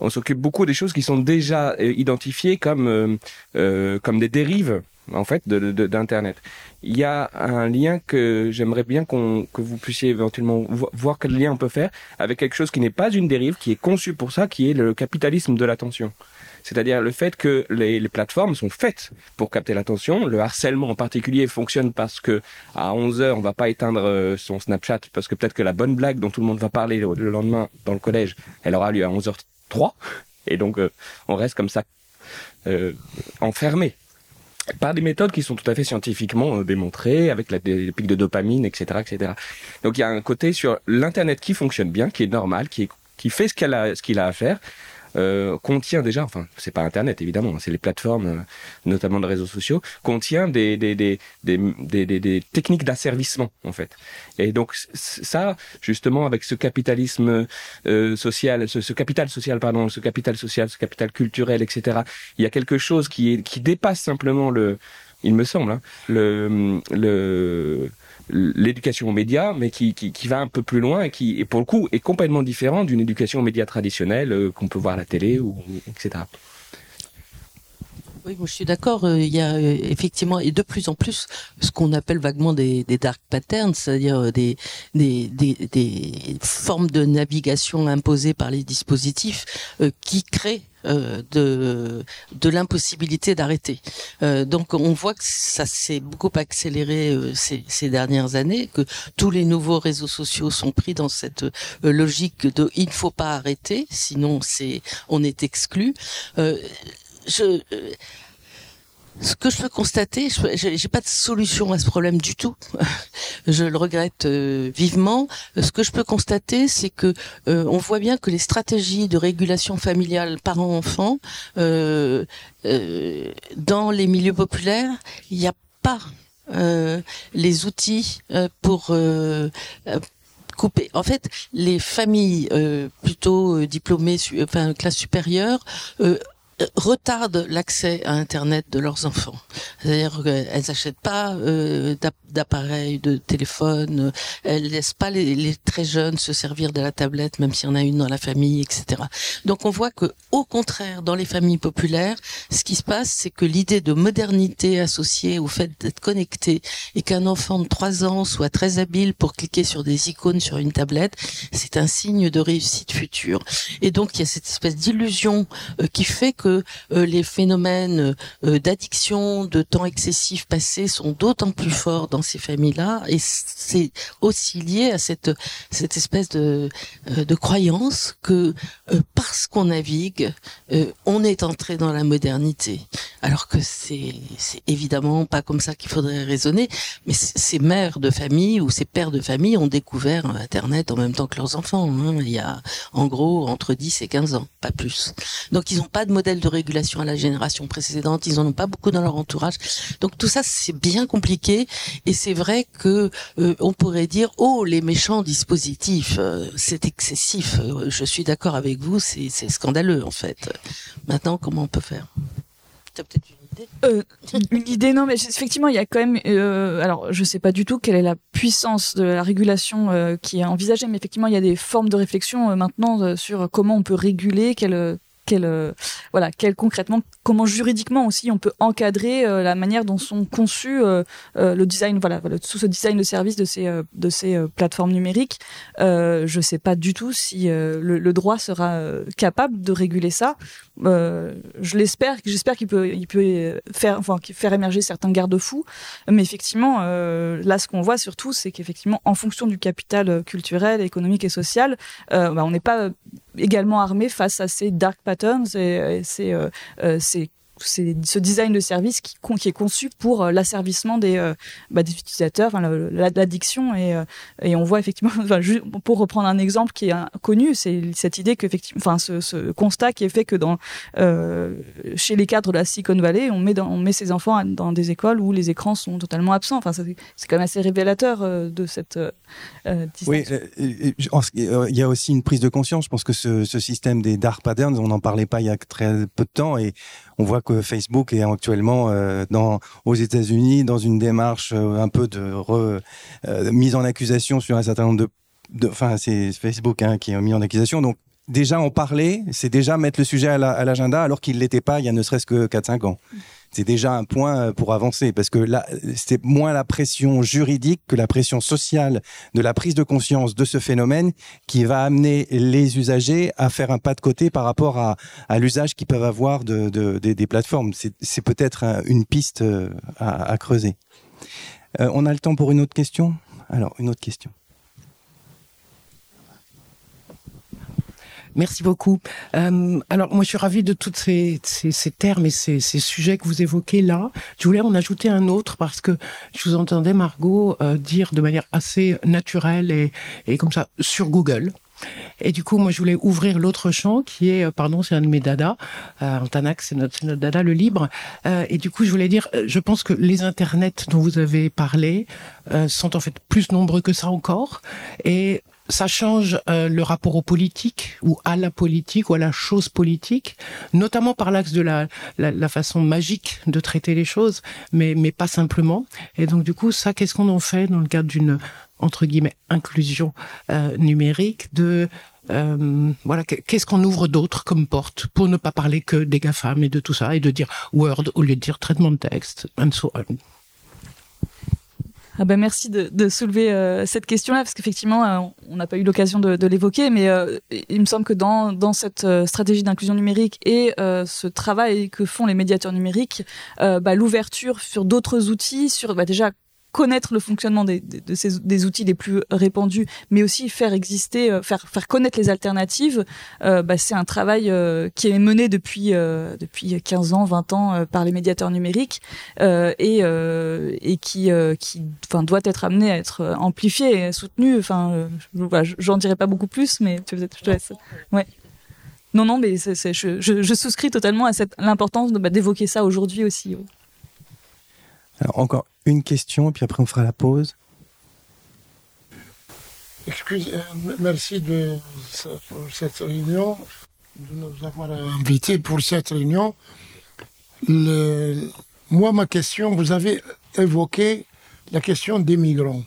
On s'occupe beaucoup des choses qui sont déjà euh, identifiées comme euh, comme des dérives en fait d'internet. Il y a un lien que j'aimerais bien qu'on que vous puissiez éventuellement voir quel lien on peut faire avec quelque chose qui n'est pas une dérive, qui est conçu pour ça, qui est le capitalisme de l'attention. C'est-à-dire le fait que les, les, plateformes sont faites pour capter l'attention. Le harcèlement en particulier fonctionne parce que à 11 heures, on va pas éteindre euh, son Snapchat parce que peut-être que la bonne blague dont tout le monde va parler le lendemain dans le collège, elle aura lieu à 11h03 et donc euh, on reste comme ça euh, enfermé par des méthodes qui sont tout à fait scientifiquement euh, démontrées, avec la, des pics de dopamine, etc., etc. Donc il y a un côté sur l'internet qui fonctionne bien, qui est normal, qui, fait ce qu'il a à faire, euh, contient déjà, enfin c'est pas Internet évidemment, c'est les plateformes, euh, notamment de réseaux sociaux, contient des, des, des, des, des, techniques d'asservissement en fait. Et donc ça, justement, avec ce capitalisme euh, social, ce, ce, capital social, pardon, ce capital social, ce capital culturel, etc. Il y a quelque chose qui qui dépasse simplement le, il me semble, hein, le, le l'éducation aux médias, mais qui, va un peu plus loin et qui, pour le coup, est complètement différent d'une éducation aux médias traditionnelle euh, qu'on peut voir à la télé, ou, etc. Oui, je suis d'accord. Euh, il y a euh, effectivement et de plus en plus ce qu'on appelle vaguement des, dark patterns, c'est-à-dire des, formes de navigation imposées par les dispositifs qui créent euh, de, de l'impossibilité d'arrêter. Euh, donc on voit que ça s'est beaucoup accéléré euh, ces, ces, dernières années, que tous les nouveaux réseaux sociaux sont pris dans cette logique de il ne faut pas arrêter, sinon c'est on est exclu. je ce que je peux constater, je n'ai pas de solution à ce problème du tout. je le regrette euh, vivement. Ce que je peux constater, c'est que euh, on voit bien que les stratégies de régulation familiale parents-enfants euh, dans les milieux populaires, il n'y a pas les outils pour couper. En fait, les familles plutôt diplômées, enfin classe supérieure, euh, retardent l'accès à Internet de leurs enfants. C'est-à-dire qu'elles n'achètent pas euh, d'appareils, de téléphone, elles laissent pas les, les, très jeunes se servir de la tablette, même s'il y en a une dans la famille, etc. Donc on voit que, au contraire, dans les familles populaires, ce qui se passe, c'est que l'idée de modernité associée au fait d'être connecté et qu'un enfant de 3 ans soit très habile pour cliquer sur des icônes sur une tablette, c'est un signe de réussite future. Et donc il y a cette espèce d'illusion euh, qui fait que que euh, les phénomènes euh, d'addiction, de temps excessif passé sont d'autant plus forts dans ces familles-là, et c'est aussi lié à cette cette espèce de euh, de croyance que parce qu'on navigue, on est entré dans la modernité, alors que c'est c'est évidemment pas comme ça qu'il faudrait raisonner. Mais ces mères de famille ou ces pères de famille ont découvert Internet en même temps que leurs enfants. Hein. Il y a en gros entre 10 et 15 ans, pas plus. Donc ils n'ont pas de modèle de régulation à la génération précédente. Ils en ont pas beaucoup dans leur entourage. Donc tout ça, c'est bien compliqué. Et c'est vrai que euh, on pourrait dire, oh, les méchants dispositifs, euh, c'est excessif. Euh, je suis d'accord avec vous, c'est scandaleux en fait. Maintenant, comment on peut faire? Peut-être une idée? Une idée, non, mais effectivement, il y a quand même. Alors, je sais pas du tout quelle est la puissance de la régulation qui est envisagée, mais effectivement, il y a des formes de réflexion maintenant sur comment on peut réguler, quelle quel, euh, voilà, quel concrètement, comment juridiquement aussi on peut encadrer euh, la manière dont sont conçus euh, le design, voilà, sous ce design de service de ces de ces plateformes numériques. je sais pas du tout si le, le, droit sera capable de réguler ça. je l'espère, j'espère qu'il peut, il peut faire, enfin, faire émerger certains garde-fous. Mais effectivement, là, ce qu'on voit surtout, c'est qu'effectivement, en fonction du capital culturel, économique et social, bah, on n'est pas également armé face à ces dark patterns et, c'est euh, euh, c'est c'est ce design de service qui, est conçu pour euh, l'asservissement des, euh, bah, des utilisateurs, enfin, l'addiction. Et, euh, et on voit effectivement, enfin, pour reprendre un exemple qui est connu, c'est cette idée qu'effectivement, enfin, ce, constat qui est fait que dans, chez les cadres de la Silicon Valley, on met, dans, on met ses enfants dans des écoles où les écrans sont totalement absents. Enfin, c'est quand même assez révélateur de cette euh, Oui, il y a aussi une prise de conscience. Je pense que ce, ce système des dark patterns, on n'en parlait pas il y a très peu de temps et on voit que Facebook est actuellement euh, dans, aux États-Unis dans une démarche euh, un peu de re, euh, mise en accusation sur un certain nombre de, enfin c'est Facebook hein, qui est mis en accusation. Donc déjà en parler, c'est déjà mettre le sujet à l'agenda alors qu'il l'était pas il y a ne serait-ce que 4-5 ans c'est déjà un point euh, pour avancer parce que là, c'est moins la pression juridique que la pression sociale de la prise de conscience de ce phénomène qui va amener les usagers à faire un pas de côté par rapport à, l'usage qu'ils peuvent avoir de, de, des plateformes. C'est peut-être une piste euh, à, à creuser. Euh, on a le temps pour une autre question? Alors, une autre question. Merci beaucoup. Euh, alors, moi, je suis ravie de tous ces, ces, ces, termes et ces, ces, sujets que vous évoquez là. Je voulais en ajouter un autre parce que je vous entendais, Margot, euh, dire de manière assez naturelle et, et comme ça sur Google. Et du coup, moi, je voulais ouvrir l'autre champ qui est, euh, pardon, c'est un de mes dadas. Euh, Antanax, c'est notre, notre, dada, le libre. Euh, et du coup, je voulais dire, euh, je pense que les internets dont vous avez parlé euh, sont en fait plus nombreux que ça encore. Et ça change euh, le rapport aux politiques ou à la politique ou à la chose politique, notamment par l'axe de la, la, la, façon magique de traiter les choses, mais, mais pas simplement. Et donc du coup, ça, qu'est-ce qu'on en fait dans le cadre d'une entre guillemets inclusion euh, numérique de euh, voilà, qu'est-ce qu'on ouvre d'autre comme porte pour ne pas parler que des GAFAM et de tout ça et de dire Word au lieu de dire traitement de texte, and so on. Ah ben merci de, soulever euh, cette question-là parce qu'effectivement euh, on n'a pas eu l'occasion de, l'évoquer, mais euh, il me semble que dans, dans cette stratégie d'inclusion numérique et ce travail que font les médiateurs numériques, bah, l'ouverture sur d'autres outils, sur bah, déjà connaître le fonctionnement des, de ces, des outils les plus répandus, mais aussi faire exister, euh, faire, faire connaître les alternatives, euh, bah, c'est un travail euh, qui est mené depuis, depuis 15 ans, 20 ans par les médiateurs numériques et, et qui, qui doit être amené à être amplifié et soutenu. Enfin, j'en dirai pas beaucoup plus, mais je te. Ouais. Non, non, mais je, souscris totalement à l'importance bah, d'évoquer ça aujourd'hui aussi. Encore une question, puis après on fera la pause. Excusez, merci de cette réunion. de nous avoir invités pour cette réunion. Moi, ma question, vous avez évoqué la question des migrants.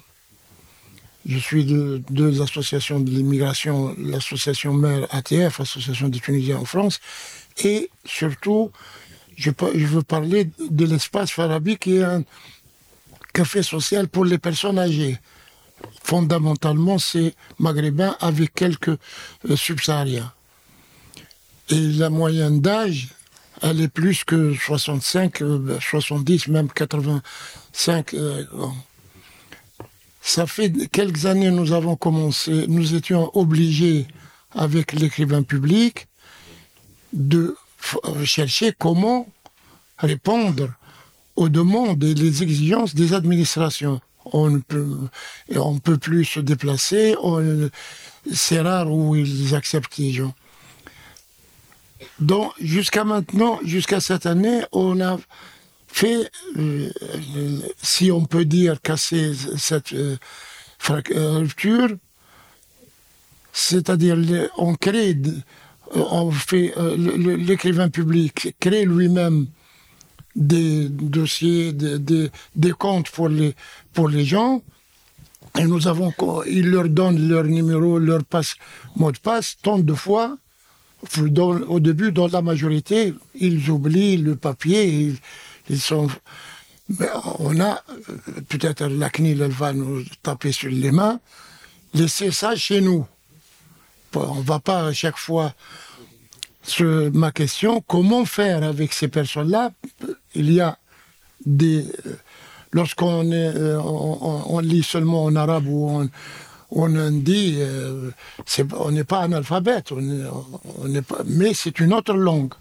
Je suis de deux associations de l'immigration, l'association mère ATF, Association des Tunisiens en France, et surtout, je, veux parler de l'espace Farabi qui est un café social pour les personnes âgées. Fondamentalement, c'est maghrébin avec quelques euh, subsahariens. Et la moyenne d'âge, elle est plus que 65, euh, 70, même 85 euh, ans. Ça fait quelques années nous avons commencé, nous étions obligés avec l'écrivain public de euh, chercher comment répondre aux demandes et les exigences des administrations. On ne peut, on peut plus se déplacer, c'est rare où ils acceptent les gens. Donc, jusqu'à maintenant, jusqu'à cette année, on a fait, euh, si on peut dire, casser cette euh, euh, rupture, c'est-à-dire on crée, on fait, euh, l'écrivain public crée lui-même des dossiers, des, des- comptes pour les, pour les gens, et nous avons, ils leur donnent leur numéro, leur passe, mot de passe, tant de fois, au début, dans la majorité, ils oublient le papier, ils, ils sont... On a, euh, peut-être la CNIL, va nous taper sur les mains, laissez ça chez nous. On va pas à chaque fois sur ma question, comment faire avec ces personnes-là? Il y a des... Lorsqu'on euh, lit seulement en arabe ou en, on dit, euh, on n'est pas analphabète, on pas, mais c'est une autre langue.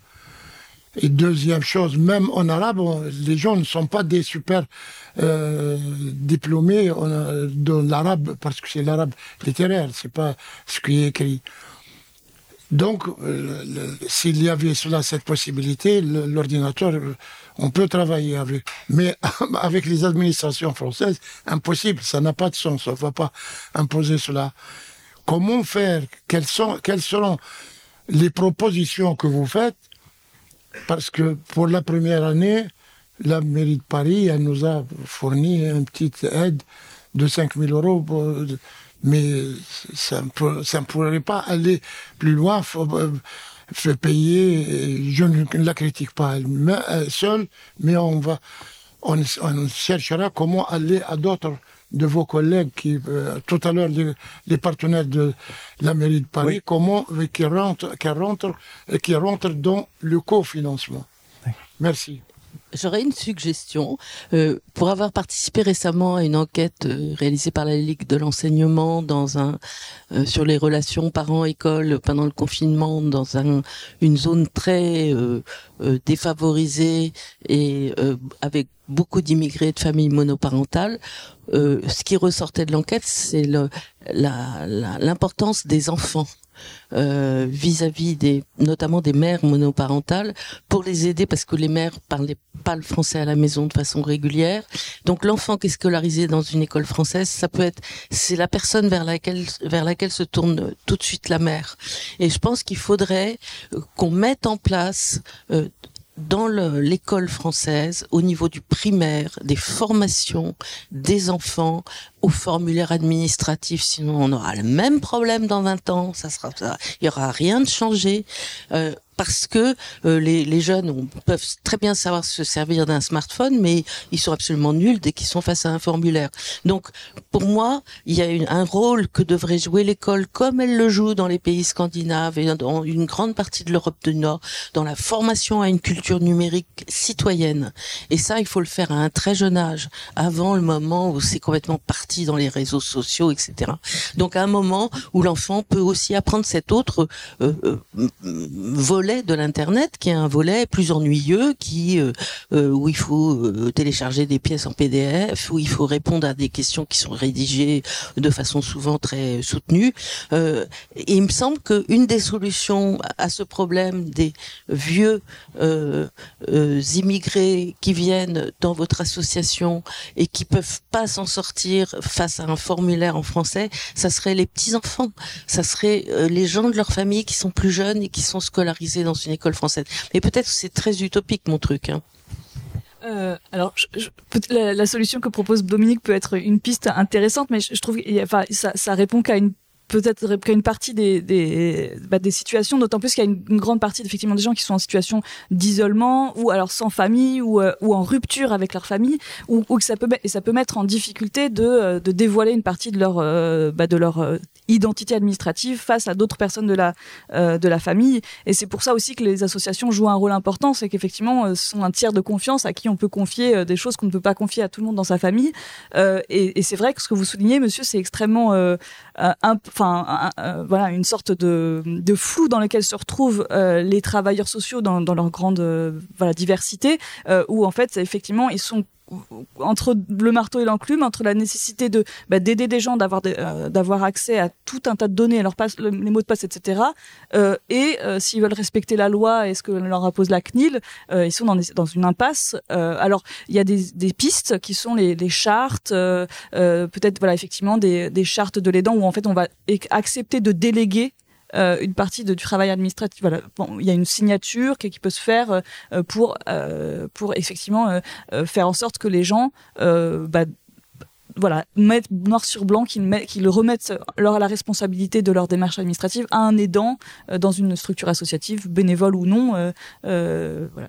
Et deuxième chose, même en arabe, les gens ne sont pas des super euh, diplômés en- dans l'arabe parce que c'est l'arabe littéraire, c'est pas ce qui est écrit. Donc, euh, s'il y avait cela, cette possibilité, l'ordinateur, euh, on peut travailler avec. Mais avec les administrations françaises, impossible, ça n'a pas de sens, on ne va pas imposer cela. Comment faire? Quelles, sont, quelles seront les propositions que vous faites? Parce que pour la première année, la mairie de Paris, elle nous a fourni une petite aide de 5 000 euros mais ça ne pourrait pas aller plus loin. Faut, euh, payer. Je ne la critique pas elle elle seule, mais on va, on, on cherchera comment aller à d'autres de vos collègues qui, euh, tout à l'heure, les, les partenaires de la mairie de Paris, comment euh, qui rentrent, qui rentrent, euh, qui rentrent dans le cofinancement. Merci. J'aurais une suggestion. Euh, pour avoir participé récemment à une enquête euh, réalisée par la Ligue de l'enseignement dans un euh, sur les relations parents-école pendant le confinement dans un, une zone très euh, euh, défavorisée et euh, avec beaucoup d'immigrés de familles monoparentales, ce qui ressortait de l'enquête, c'est le- la- la- l'importance des enfants euh, vis-à-vis des, notamment des mères monoparentales, pour les aider parce que les mères parlaient pas le français à la maison de façon régulière. Donc l'enfant qui est scolarisé dans une école française, ça peut être, c'est la personne vers laquelle vers laquelle se tourne tout de suite la mère. Et je pense qu'il faudrait euh, qu'on mette en place euh, dans le- l'école française, au niveau du primaire, des formations des enfants au formulaire administratif, sinon on aura le même problème dans 20 ans, ça sera ça, il y aura rien de changé. Euh, parce que euh, les, les jeunes ont- peuvent très bien savoir se servir d'un smartphone, mais ils sont absolument nuls dès qu'ils sont face à un formulaire. Donc, pour moi, il y a une- un rôle que devrait jouer l'école, comme elle le joue dans les pays scandinaves et dans une grande partie de l'Europe du Nord, dans la formation à une culture numérique citoyenne. Et ça, il faut le faire à un très jeune âge, avant le moment où c'est complètement parti dans les réseaux sociaux, etc. Donc, à un moment où l'enfant peut aussi apprendre cet autre euh, euh, volet de l'internet qui est un volet plus ennuyeux, qui euh, où il faut télécharger des pièces en PDF, où il faut répondre à des questions qui sont rédigées de façon souvent très soutenue. et il me semble qu'une des solutions à ce problème des vieux immigrés qui viennent dans votre association et qui peuvent pas s'en sortir face à un formulaire en français, ça serait les petits enfants, ça serait les gens de leur famille qui sont plus jeunes et qui sont scolarisés dans une école française. Mais peut-être c'est très utopique mon truc. Hein. Euh, alors, je, la, solution que propose Dominique peut être une piste intéressante, mais je, je trouve, enfin, ça, ça répond qu'à une peut-être qu'à une partie des des, bah, des situations, d'autant plus qu'il y a une, grande partie effectivement des gens qui sont en situation d'isolement ou alors sans famille ou, euh, ou en rupture avec leur famille ou, ou que ça peut et ça peut mettre en difficulté de, euh, de dévoiler une partie de leur euh, bah, de leur identité administrative face à d'autres personnes de la de la famille. Et c'est pour ça aussi que les associations jouent un rôle important c'est qu'effectivement ce sont un tiers de confiance à qui on peut confier des choses qu'on ne peut pas confier à tout le monde dans sa famille. Et, et c'est vrai que ce que vous soulignez monsieur c'est extrêmement enfin voilà une sorte de, de, flou dans lequel se retrouvent euh, les travailleurs sociaux dans, dans leur grande euh, voilà diversité euh, où en fait effectivement ils sont entre le marteau et l'enclume, entre la nécessité de bah, d'aider des gens d'avoir euh, d'avoir accès à tout un tas de données, les mots de passe, etc. Euh, et euh, s'ils veulent respecter la loi et ce que leur impose la CNIL, ils sont dans, une impasse. alors il y a des, pistes qui sont les, les chartes, peut-être voilà effectivement des, des chartes de l'aidant où en fait on va accepter de déléguer euh, une partie du travail administratif. Voilà, il y a une signature qui, peut se faire euh, pour euh, pour effectivement faire en sorte que les gens bah, voilà, mettent noir sur blanc qu'ils remettent leur la responsabilité de leur démarche administrative à un aidant dans une structure associative, bénévole ou non. voilà.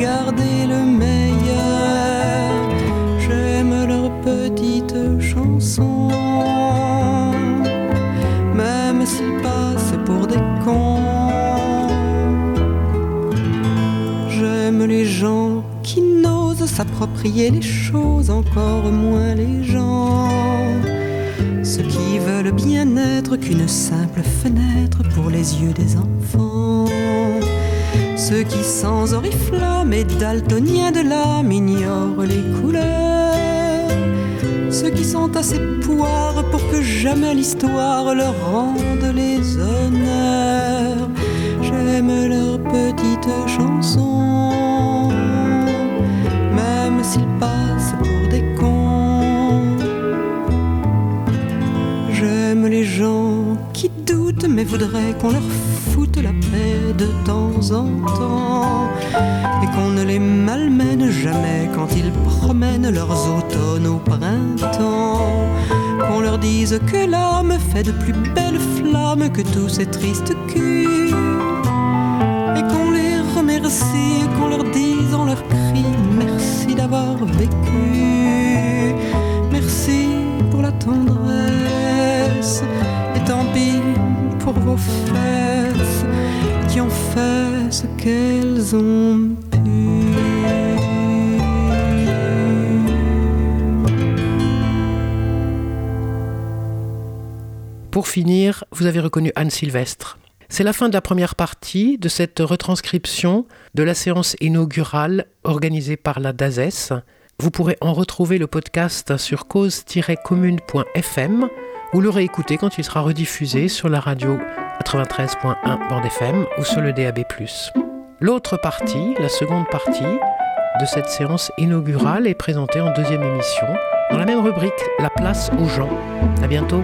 gardez le meilleur. J'aime leurs petites chansons, même s'ils passent pour des cons. J'aime les gens qui n'osent s'approprier les choses, encore moins les gens ceux qui veulent bien être qu'une simple fenêtre pour les yeux des enfants. Ceux qui sans oriflamme et daltoniens de l'âme ignorent les couleurs. Ceux qui sont assez poires pour que jamais l'histoire leur rende les honneurs. J'aime leurs petites chansons, même s'ils passent pour des cons. J'aime les gens qui doutent mais voudraient qu'on leur la paix de temps en temps et qu'on ne les malmène jamais quand ils promènent leurs automnes au printemps. Qu'on leur dise que l'âme fait de plus belles flammes que tous ces tristes culs et qu'on les remercie, qu'on leur dise en leur cri merci d'avoir vécu, merci pour la pour finir, vous avez reconnu Anne Sylvestre. C'est la fin de la première partie de cette retranscription de la séance inaugurale organisée par la DAZES. Vous pourrez en retrouver le podcast sur cause-commune.fm ou le réécouter quand il sera rediffusé sur la radio 93.1 bande FM ou sur le DAB+. L'autre partie, la seconde partie de cette séance inaugurale est présentée en deuxième émission dans la même rubrique La place aux gens. À bientôt.